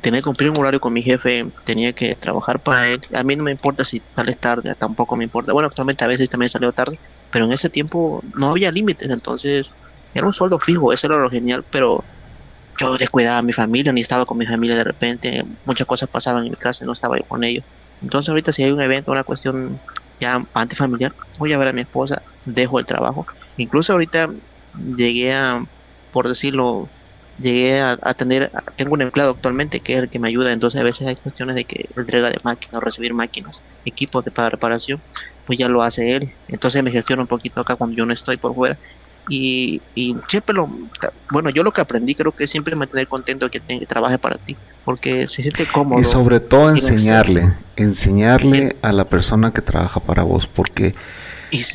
tenía que cumplir un horario con mi jefe, tenía que trabajar para él. A mí no me importa si sale tarde, tampoco me importa. Bueno, actualmente a veces también salió tarde, pero en ese tiempo no había límites, entonces era un sueldo fijo, eso era lo genial, pero yo descuidaba a mi familia, ni estaba con mi familia de repente, muchas cosas pasaban en mi casa, no estaba yo con ellos. Entonces ahorita si hay un evento, una cuestión ya antifamiliar, voy a ver a mi esposa, dejo el trabajo Incluso ahorita llegué a, por decirlo, llegué a, tener, tengo un empleado actualmente que es el que me ayuda, entonces a veces hay cuestiones de que entrega de máquinas recibir máquinas, equipos de para reparación, pues ya lo hace él, entonces me gestiona un poquito acá cuando yo no estoy por fuera. Y, y siempre lo, bueno, yo lo que aprendí creo que es siempre mantener contento que, que trabaje para ti, porque se siente cómodo. Y sobre todo enseñarle, enseñarle a la persona que trabaja para vos, porque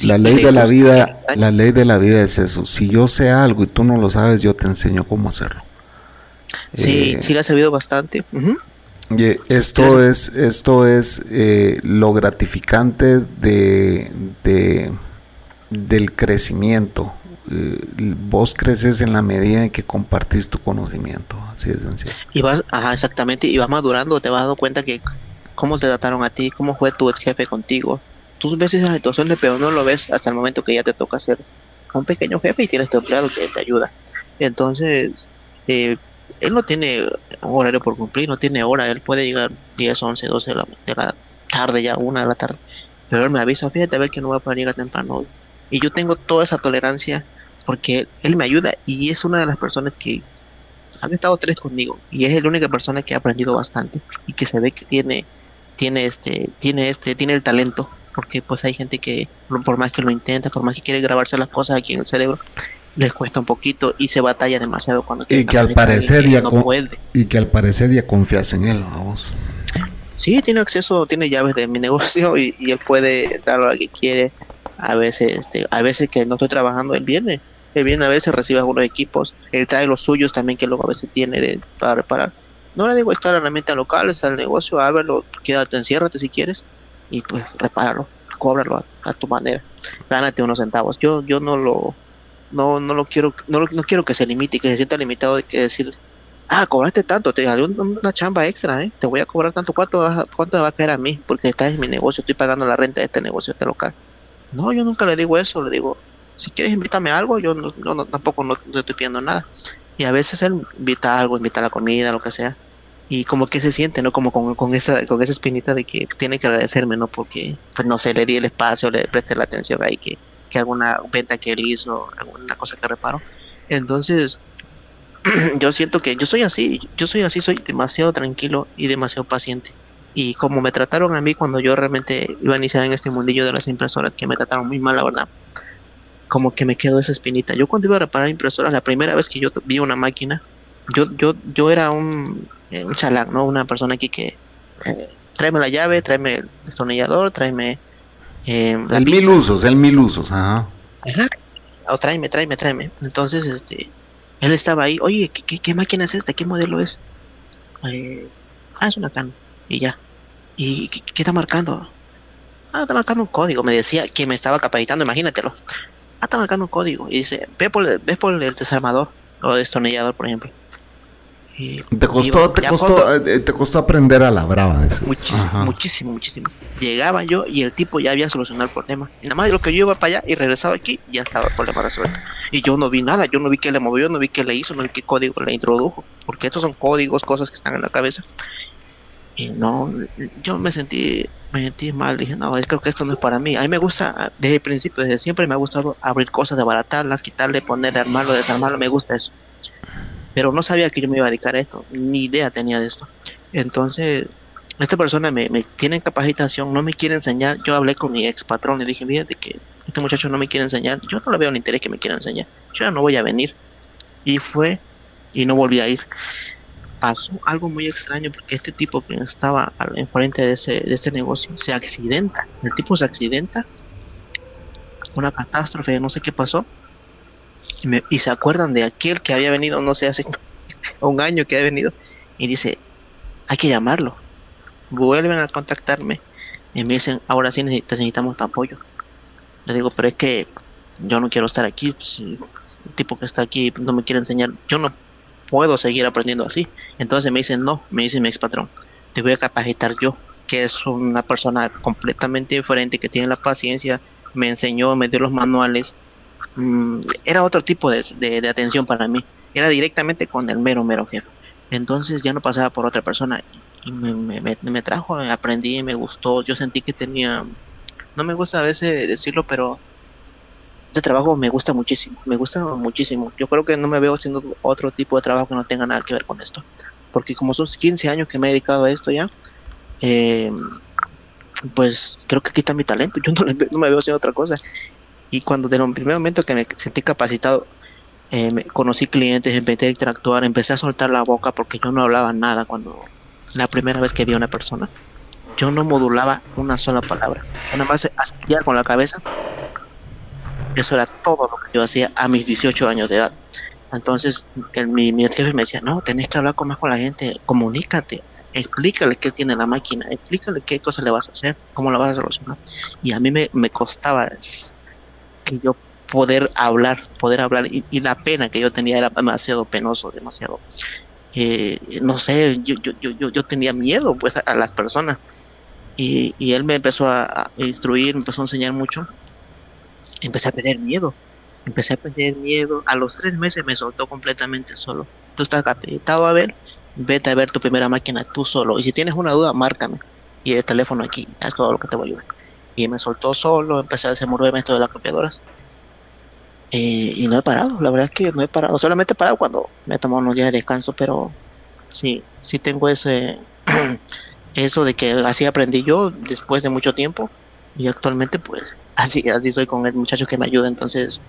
la ley de la vida, la ley de la vida es eso. Si yo sé algo y tú no lo sabes, yo te enseño cómo hacerlo. Sí, eh, sí le ha servido bastante. esto es, esto es eh, lo gratificante de, del crecimiento. Eh, vos creces en la medida en que compartís tu conocimiento, así es sencillo. Y vas, ajá, exactamente, y vas madurando, te vas dando cuenta que cómo te trataron a ti, cómo fue tu jefe contigo, tú ves esa situación pero no lo ves hasta el momento que ya te toca ser un pequeño jefe y tienes tu empleado que te ayuda. Entonces, eh, él no tiene un horario por cumplir, no tiene hora, él puede llegar 10, 11, 12 de la, tarde, ya una de la tarde. Pero él me avisa, fíjate a ver que no va a poder llegar temprano. Y yo tengo toda esa tolerancia porque él, me ayuda y es una de las personas que han estado tres conmigo y es la única persona que ha aprendido bastante y que se ve que tiene tiene este tiene este tiene el talento porque pues hay gente que por más que lo intenta, por más que quiere grabarse las cosas aquí en el cerebro, les cuesta un poquito y se batalla demasiado cuando y que al parecer ya no puede. y que al parecer ya confías en él vamos sí tiene acceso tiene llaves de mi negocio y, él puede entrar a lo que quiere. A veces este a veces que no estoy trabajando él viene él viene a veces recibe algunos equipos él trae los suyos también que luego a veces tiene de, para reparar no le digo estar a la mente local al negocio ábrelo quédate enciérrate si quieres y pues repáralo, cóbralo a, tu manera, gánate unos centavos. Yo yo no lo no no lo quiero no, no quiero que se limite que se sienta limitado de que decir ah, cobraste tanto, te salió una chamba extra, ¿eh? te voy a cobrar tanto, ¿cuánto, cuánto va a caer a mí? Porque estás en mi negocio, estoy pagando la renta de este negocio, este local. No, yo nunca le digo eso, le digo, si quieres invítame a algo, yo no, no, tampoco no, no, estoy pidiendo nada. Y a veces él invita algo, invita la comida, lo que sea y como que se siente, ¿no? Como con, con, esa con esa espinita de que tiene que agradecerme, ¿no? Porque, pues no sé, le di el espacio, le presté la atención ahí que, que alguna venta que él hizo, alguna cosa que reparo. Entonces, yo siento que yo soy así, yo soy así, soy demasiado tranquilo y demasiado paciente. Y como me trataron a mí cuando yo realmente iba a iniciar en este mundillo de las impresoras, que me trataron muy mal, la verdad, como que me quedó esa espinita. Yo cuando iba a reparar impresoras, la primera vez que yo vi una máquina, yo, yo, yo era un, eh, un chalán, ¿no? Una persona aquí que eh, tráeme la llave, tráeme el destornillador, tráeme eh, el mil usos, el mil usos, ajá. Ajá. O tráeme, tráeme, tráeme. Entonces, este, él estaba ahí, oye, ¿qué, qué, máquina es esta? ¿Qué modelo es? Eh, ah, es una can. Y ya. ¿Y qué, está marcando? Ah, está marcando un código. Me decía que me estaba capacitando, imagínatelo. Ah, está marcando un código. Y dice, ve por, ve por el desarmador o destornillador, por ejemplo te costó, te costó, eh, te costó aprender a la brava. Muchísimo, muchísimo, muchísimo. Llegaba yo y el tipo ya había solucionado el problema. Y nada más de lo que yo iba para allá y regresaba aquí, ya estaba el problema resuelto. Y yo no vi nada, yo no vi qué le movió, no vi qué le hizo, no vi qué código le introdujo. Porque estos son códigos, cosas que están en la cabeza. Y no, yo me sentí, me sentí mal. Dije, no, creo que esto no es para mí. A mí me gusta, desde el principio, desde siempre me ha gustado abrir cosas, desbaratarlas, quitarle, ponerle, armarlo, desarmarlo. Me gusta eso pero no sabía que yo me iba a dedicar a esto, ni idea tenía de esto. Entonces, esta persona me, tiene en capacitación, no me quiere enseñar. Yo hablé con mi ex patrón, le dije, fíjate que este muchacho no me quiere enseñar, yo no le veo el interés que me quiera enseñar, yo ya no voy a venir. Y fue, y no volví a ir. Pasó algo muy extraño porque este tipo que estaba enfrente de ese, de este negocio se accidenta. El tipo se accidenta, una catástrofe, no sé qué pasó, y, se acuerdan de aquel que había venido, no sé, hace un año que ha venido, y dice, hay que llamarlo. Vuelven a contactarme y me dicen, ahora sí necesitamos tu apoyo. Les digo, pero es que yo no quiero estar aquí, el tipo que está aquí no me quiere enseñar, yo no puedo seguir aprendiendo así. Entonces me dicen, no, me dice mi ex patrón, te voy a capacitar yo, que es una persona completamente diferente, que tiene la paciencia, me enseñó, me dio los manuales, Mm, era otro tipo de, de, atención para mí. Era directamente con el mero, mero jefe. Entonces ya no pasaba por otra persona. Y me, me, me, trajo, aprendí, me gustó. Yo sentí que tenía. No me gusta a veces decirlo, pero este trabajo me gusta muchísimo. Me gusta muchísimo. Yo creo que no me veo haciendo otro tipo de trabajo que no tenga nada que ver con esto. Porque como son 15 años que me he dedicado a esto ya, eh, pues creo que aquí está mi talento. Yo no, no me veo haciendo otra cosa. Y cuando de el primer momento que me sentí capacitado, eh, me conocí clientes, empecé a interactuar, empecé a soltar la boca porque yo no hablaba nada cuando la primera vez que vi a una persona. Yo no modulaba una sola palabra. Nada más hacía con la cabeza. Eso era todo lo que yo hacía a mis 18 años de edad. Entonces el, mi, mi jefe me decía, no, tenés que hablar con más con la gente, comunícate, explícale qué tiene la máquina, explícale qué cosa le vas a hacer, cómo la vas a solucionar. Y a mí me, me costaba que yo poder hablar, poder hablar, y, la pena que yo tenía era demasiado penoso, demasiado, eh, no sé, yo, yo, yo, yo tenía miedo pues a, las personas, y, y, él me empezó a, instruir, me empezó a enseñar mucho, empecé a perder miedo, empecé a perder miedo, a los tres meses me soltó completamente solo, tú estás capacitado a ver, vete a ver tu primera máquina tú solo, y si tienes una duda, márcame, y el teléfono aquí, es todo lo que te voy a ayudar. Y me soltó solo, empecé a desenvolverme esto de las copiadoras. Y, no he parado, la verdad es que no he parado, solamente he parado cuando me he tomado unos días de descanso, pero sí, sí tengo ese, eso de que así aprendí yo después de mucho tiempo y actualmente pues así, así soy con el muchacho que me ayuda, entonces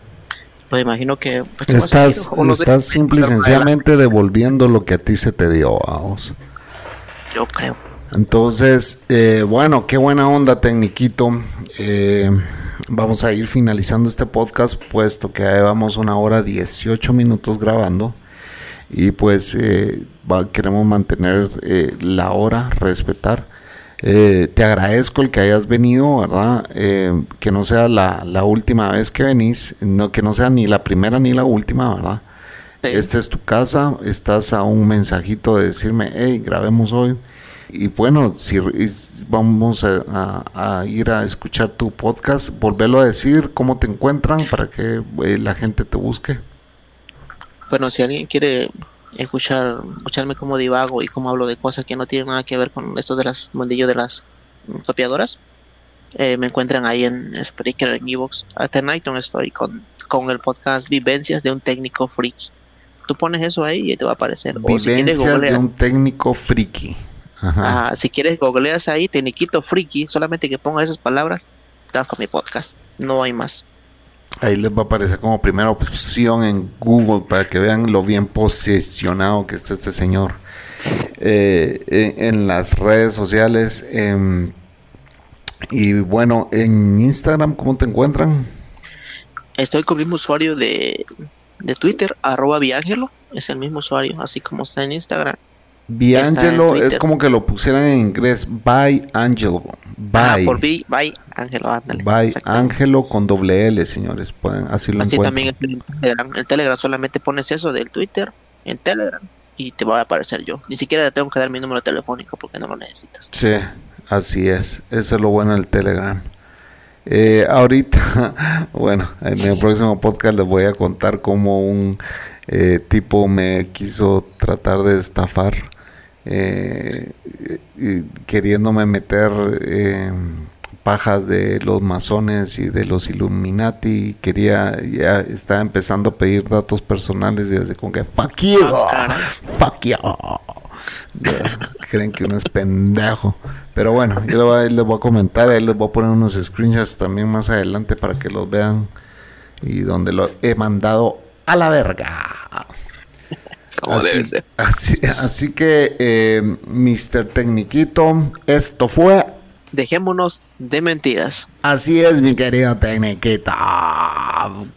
pues imagino que... Pues, estás estás simple y sencillamente devolviendo lo que a ti se te dio, vamos. Yo creo. Entonces, eh, bueno, qué buena onda, Tecniquito. Eh, vamos a ir finalizando este podcast, puesto que llevamos una hora 18 minutos grabando. Y pues eh, queremos mantener la hora, respetar. Te agradezco el que hayas venido, ¿verdad? que no sea la, la, última vez que venís, no, que no sea ni la primera ni la última, ¿verdad? Esta es tu casa, estás a un mensajito de decirme, hey, grabemos hoy y bueno, si vamos a, ir a escuchar tu podcast, volverlo a decir, cómo te encuentran para que eh, la gente te busque. Bueno, si alguien quiere escuchar escucharme como divago y cómo hablo de cosas que no tienen nada que ver con esto de las mundillos de las copiadoras, eh, me encuentran ahí en Spreaker, en Evox. Hasta en iTunes estoy con, con el podcast Vivencias de un técnico friki. Tú pones eso ahí y te va a aparecer. Vivencias de un técnico friki. Ajá. si quieres, googleas ahí, Teniquito Friki, solamente que ponga esas palabras, estás con mi podcast. No hay más. Ahí les va a aparecer como primera opción en Google para que vean lo bien posicionado que está este señor eh, en, las redes sociales. Em, y bueno, en Instagram, ¿cómo te encuentran? Estoy con el mismo usuario de, de Twitter, arroba Viángelo, es el mismo usuario, así como está en Instagram. Biangelo es como que lo pusieran en inglés by Angelo. By. por by, Angelo, By Angelo con doble L, señores. Pueden, así lo así también el Telegram. El Telegram solamente pones eso del Twitter en Telegram y te voy a aparecer yo. Ni siquiera te tengo que dar mi número telefónico porque no lo necesitas. Sí, así es. Eso es lo bueno del Telegram. Eh, ahorita, bueno, en el próximo podcast les voy a contar cómo un eh, tipo me quiso tratar de estafar, eh, queriéndome meter pajas de los masones y de los Illuminati. Quería, ya estaba empezando a pedir datos personales y desde con que, fuck you, ah, fuck you. creen que uno es pendejo. Pero bueno, yo les voy, a comentar, ahí les voy a poner unos screenshots también más adelante para que los vean y donde lo he mandado a la verga. Así, Así, que, eh, Mr. Tecniquito, esto fue. Dejémonos de mentiras. Así es, mi querido Tecniquito.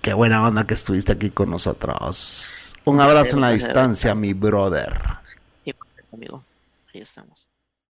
Qué buena onda que estuviste aquí con nosotros. Un abrazo en la distancia, mi brother. amigo, ahí estamos.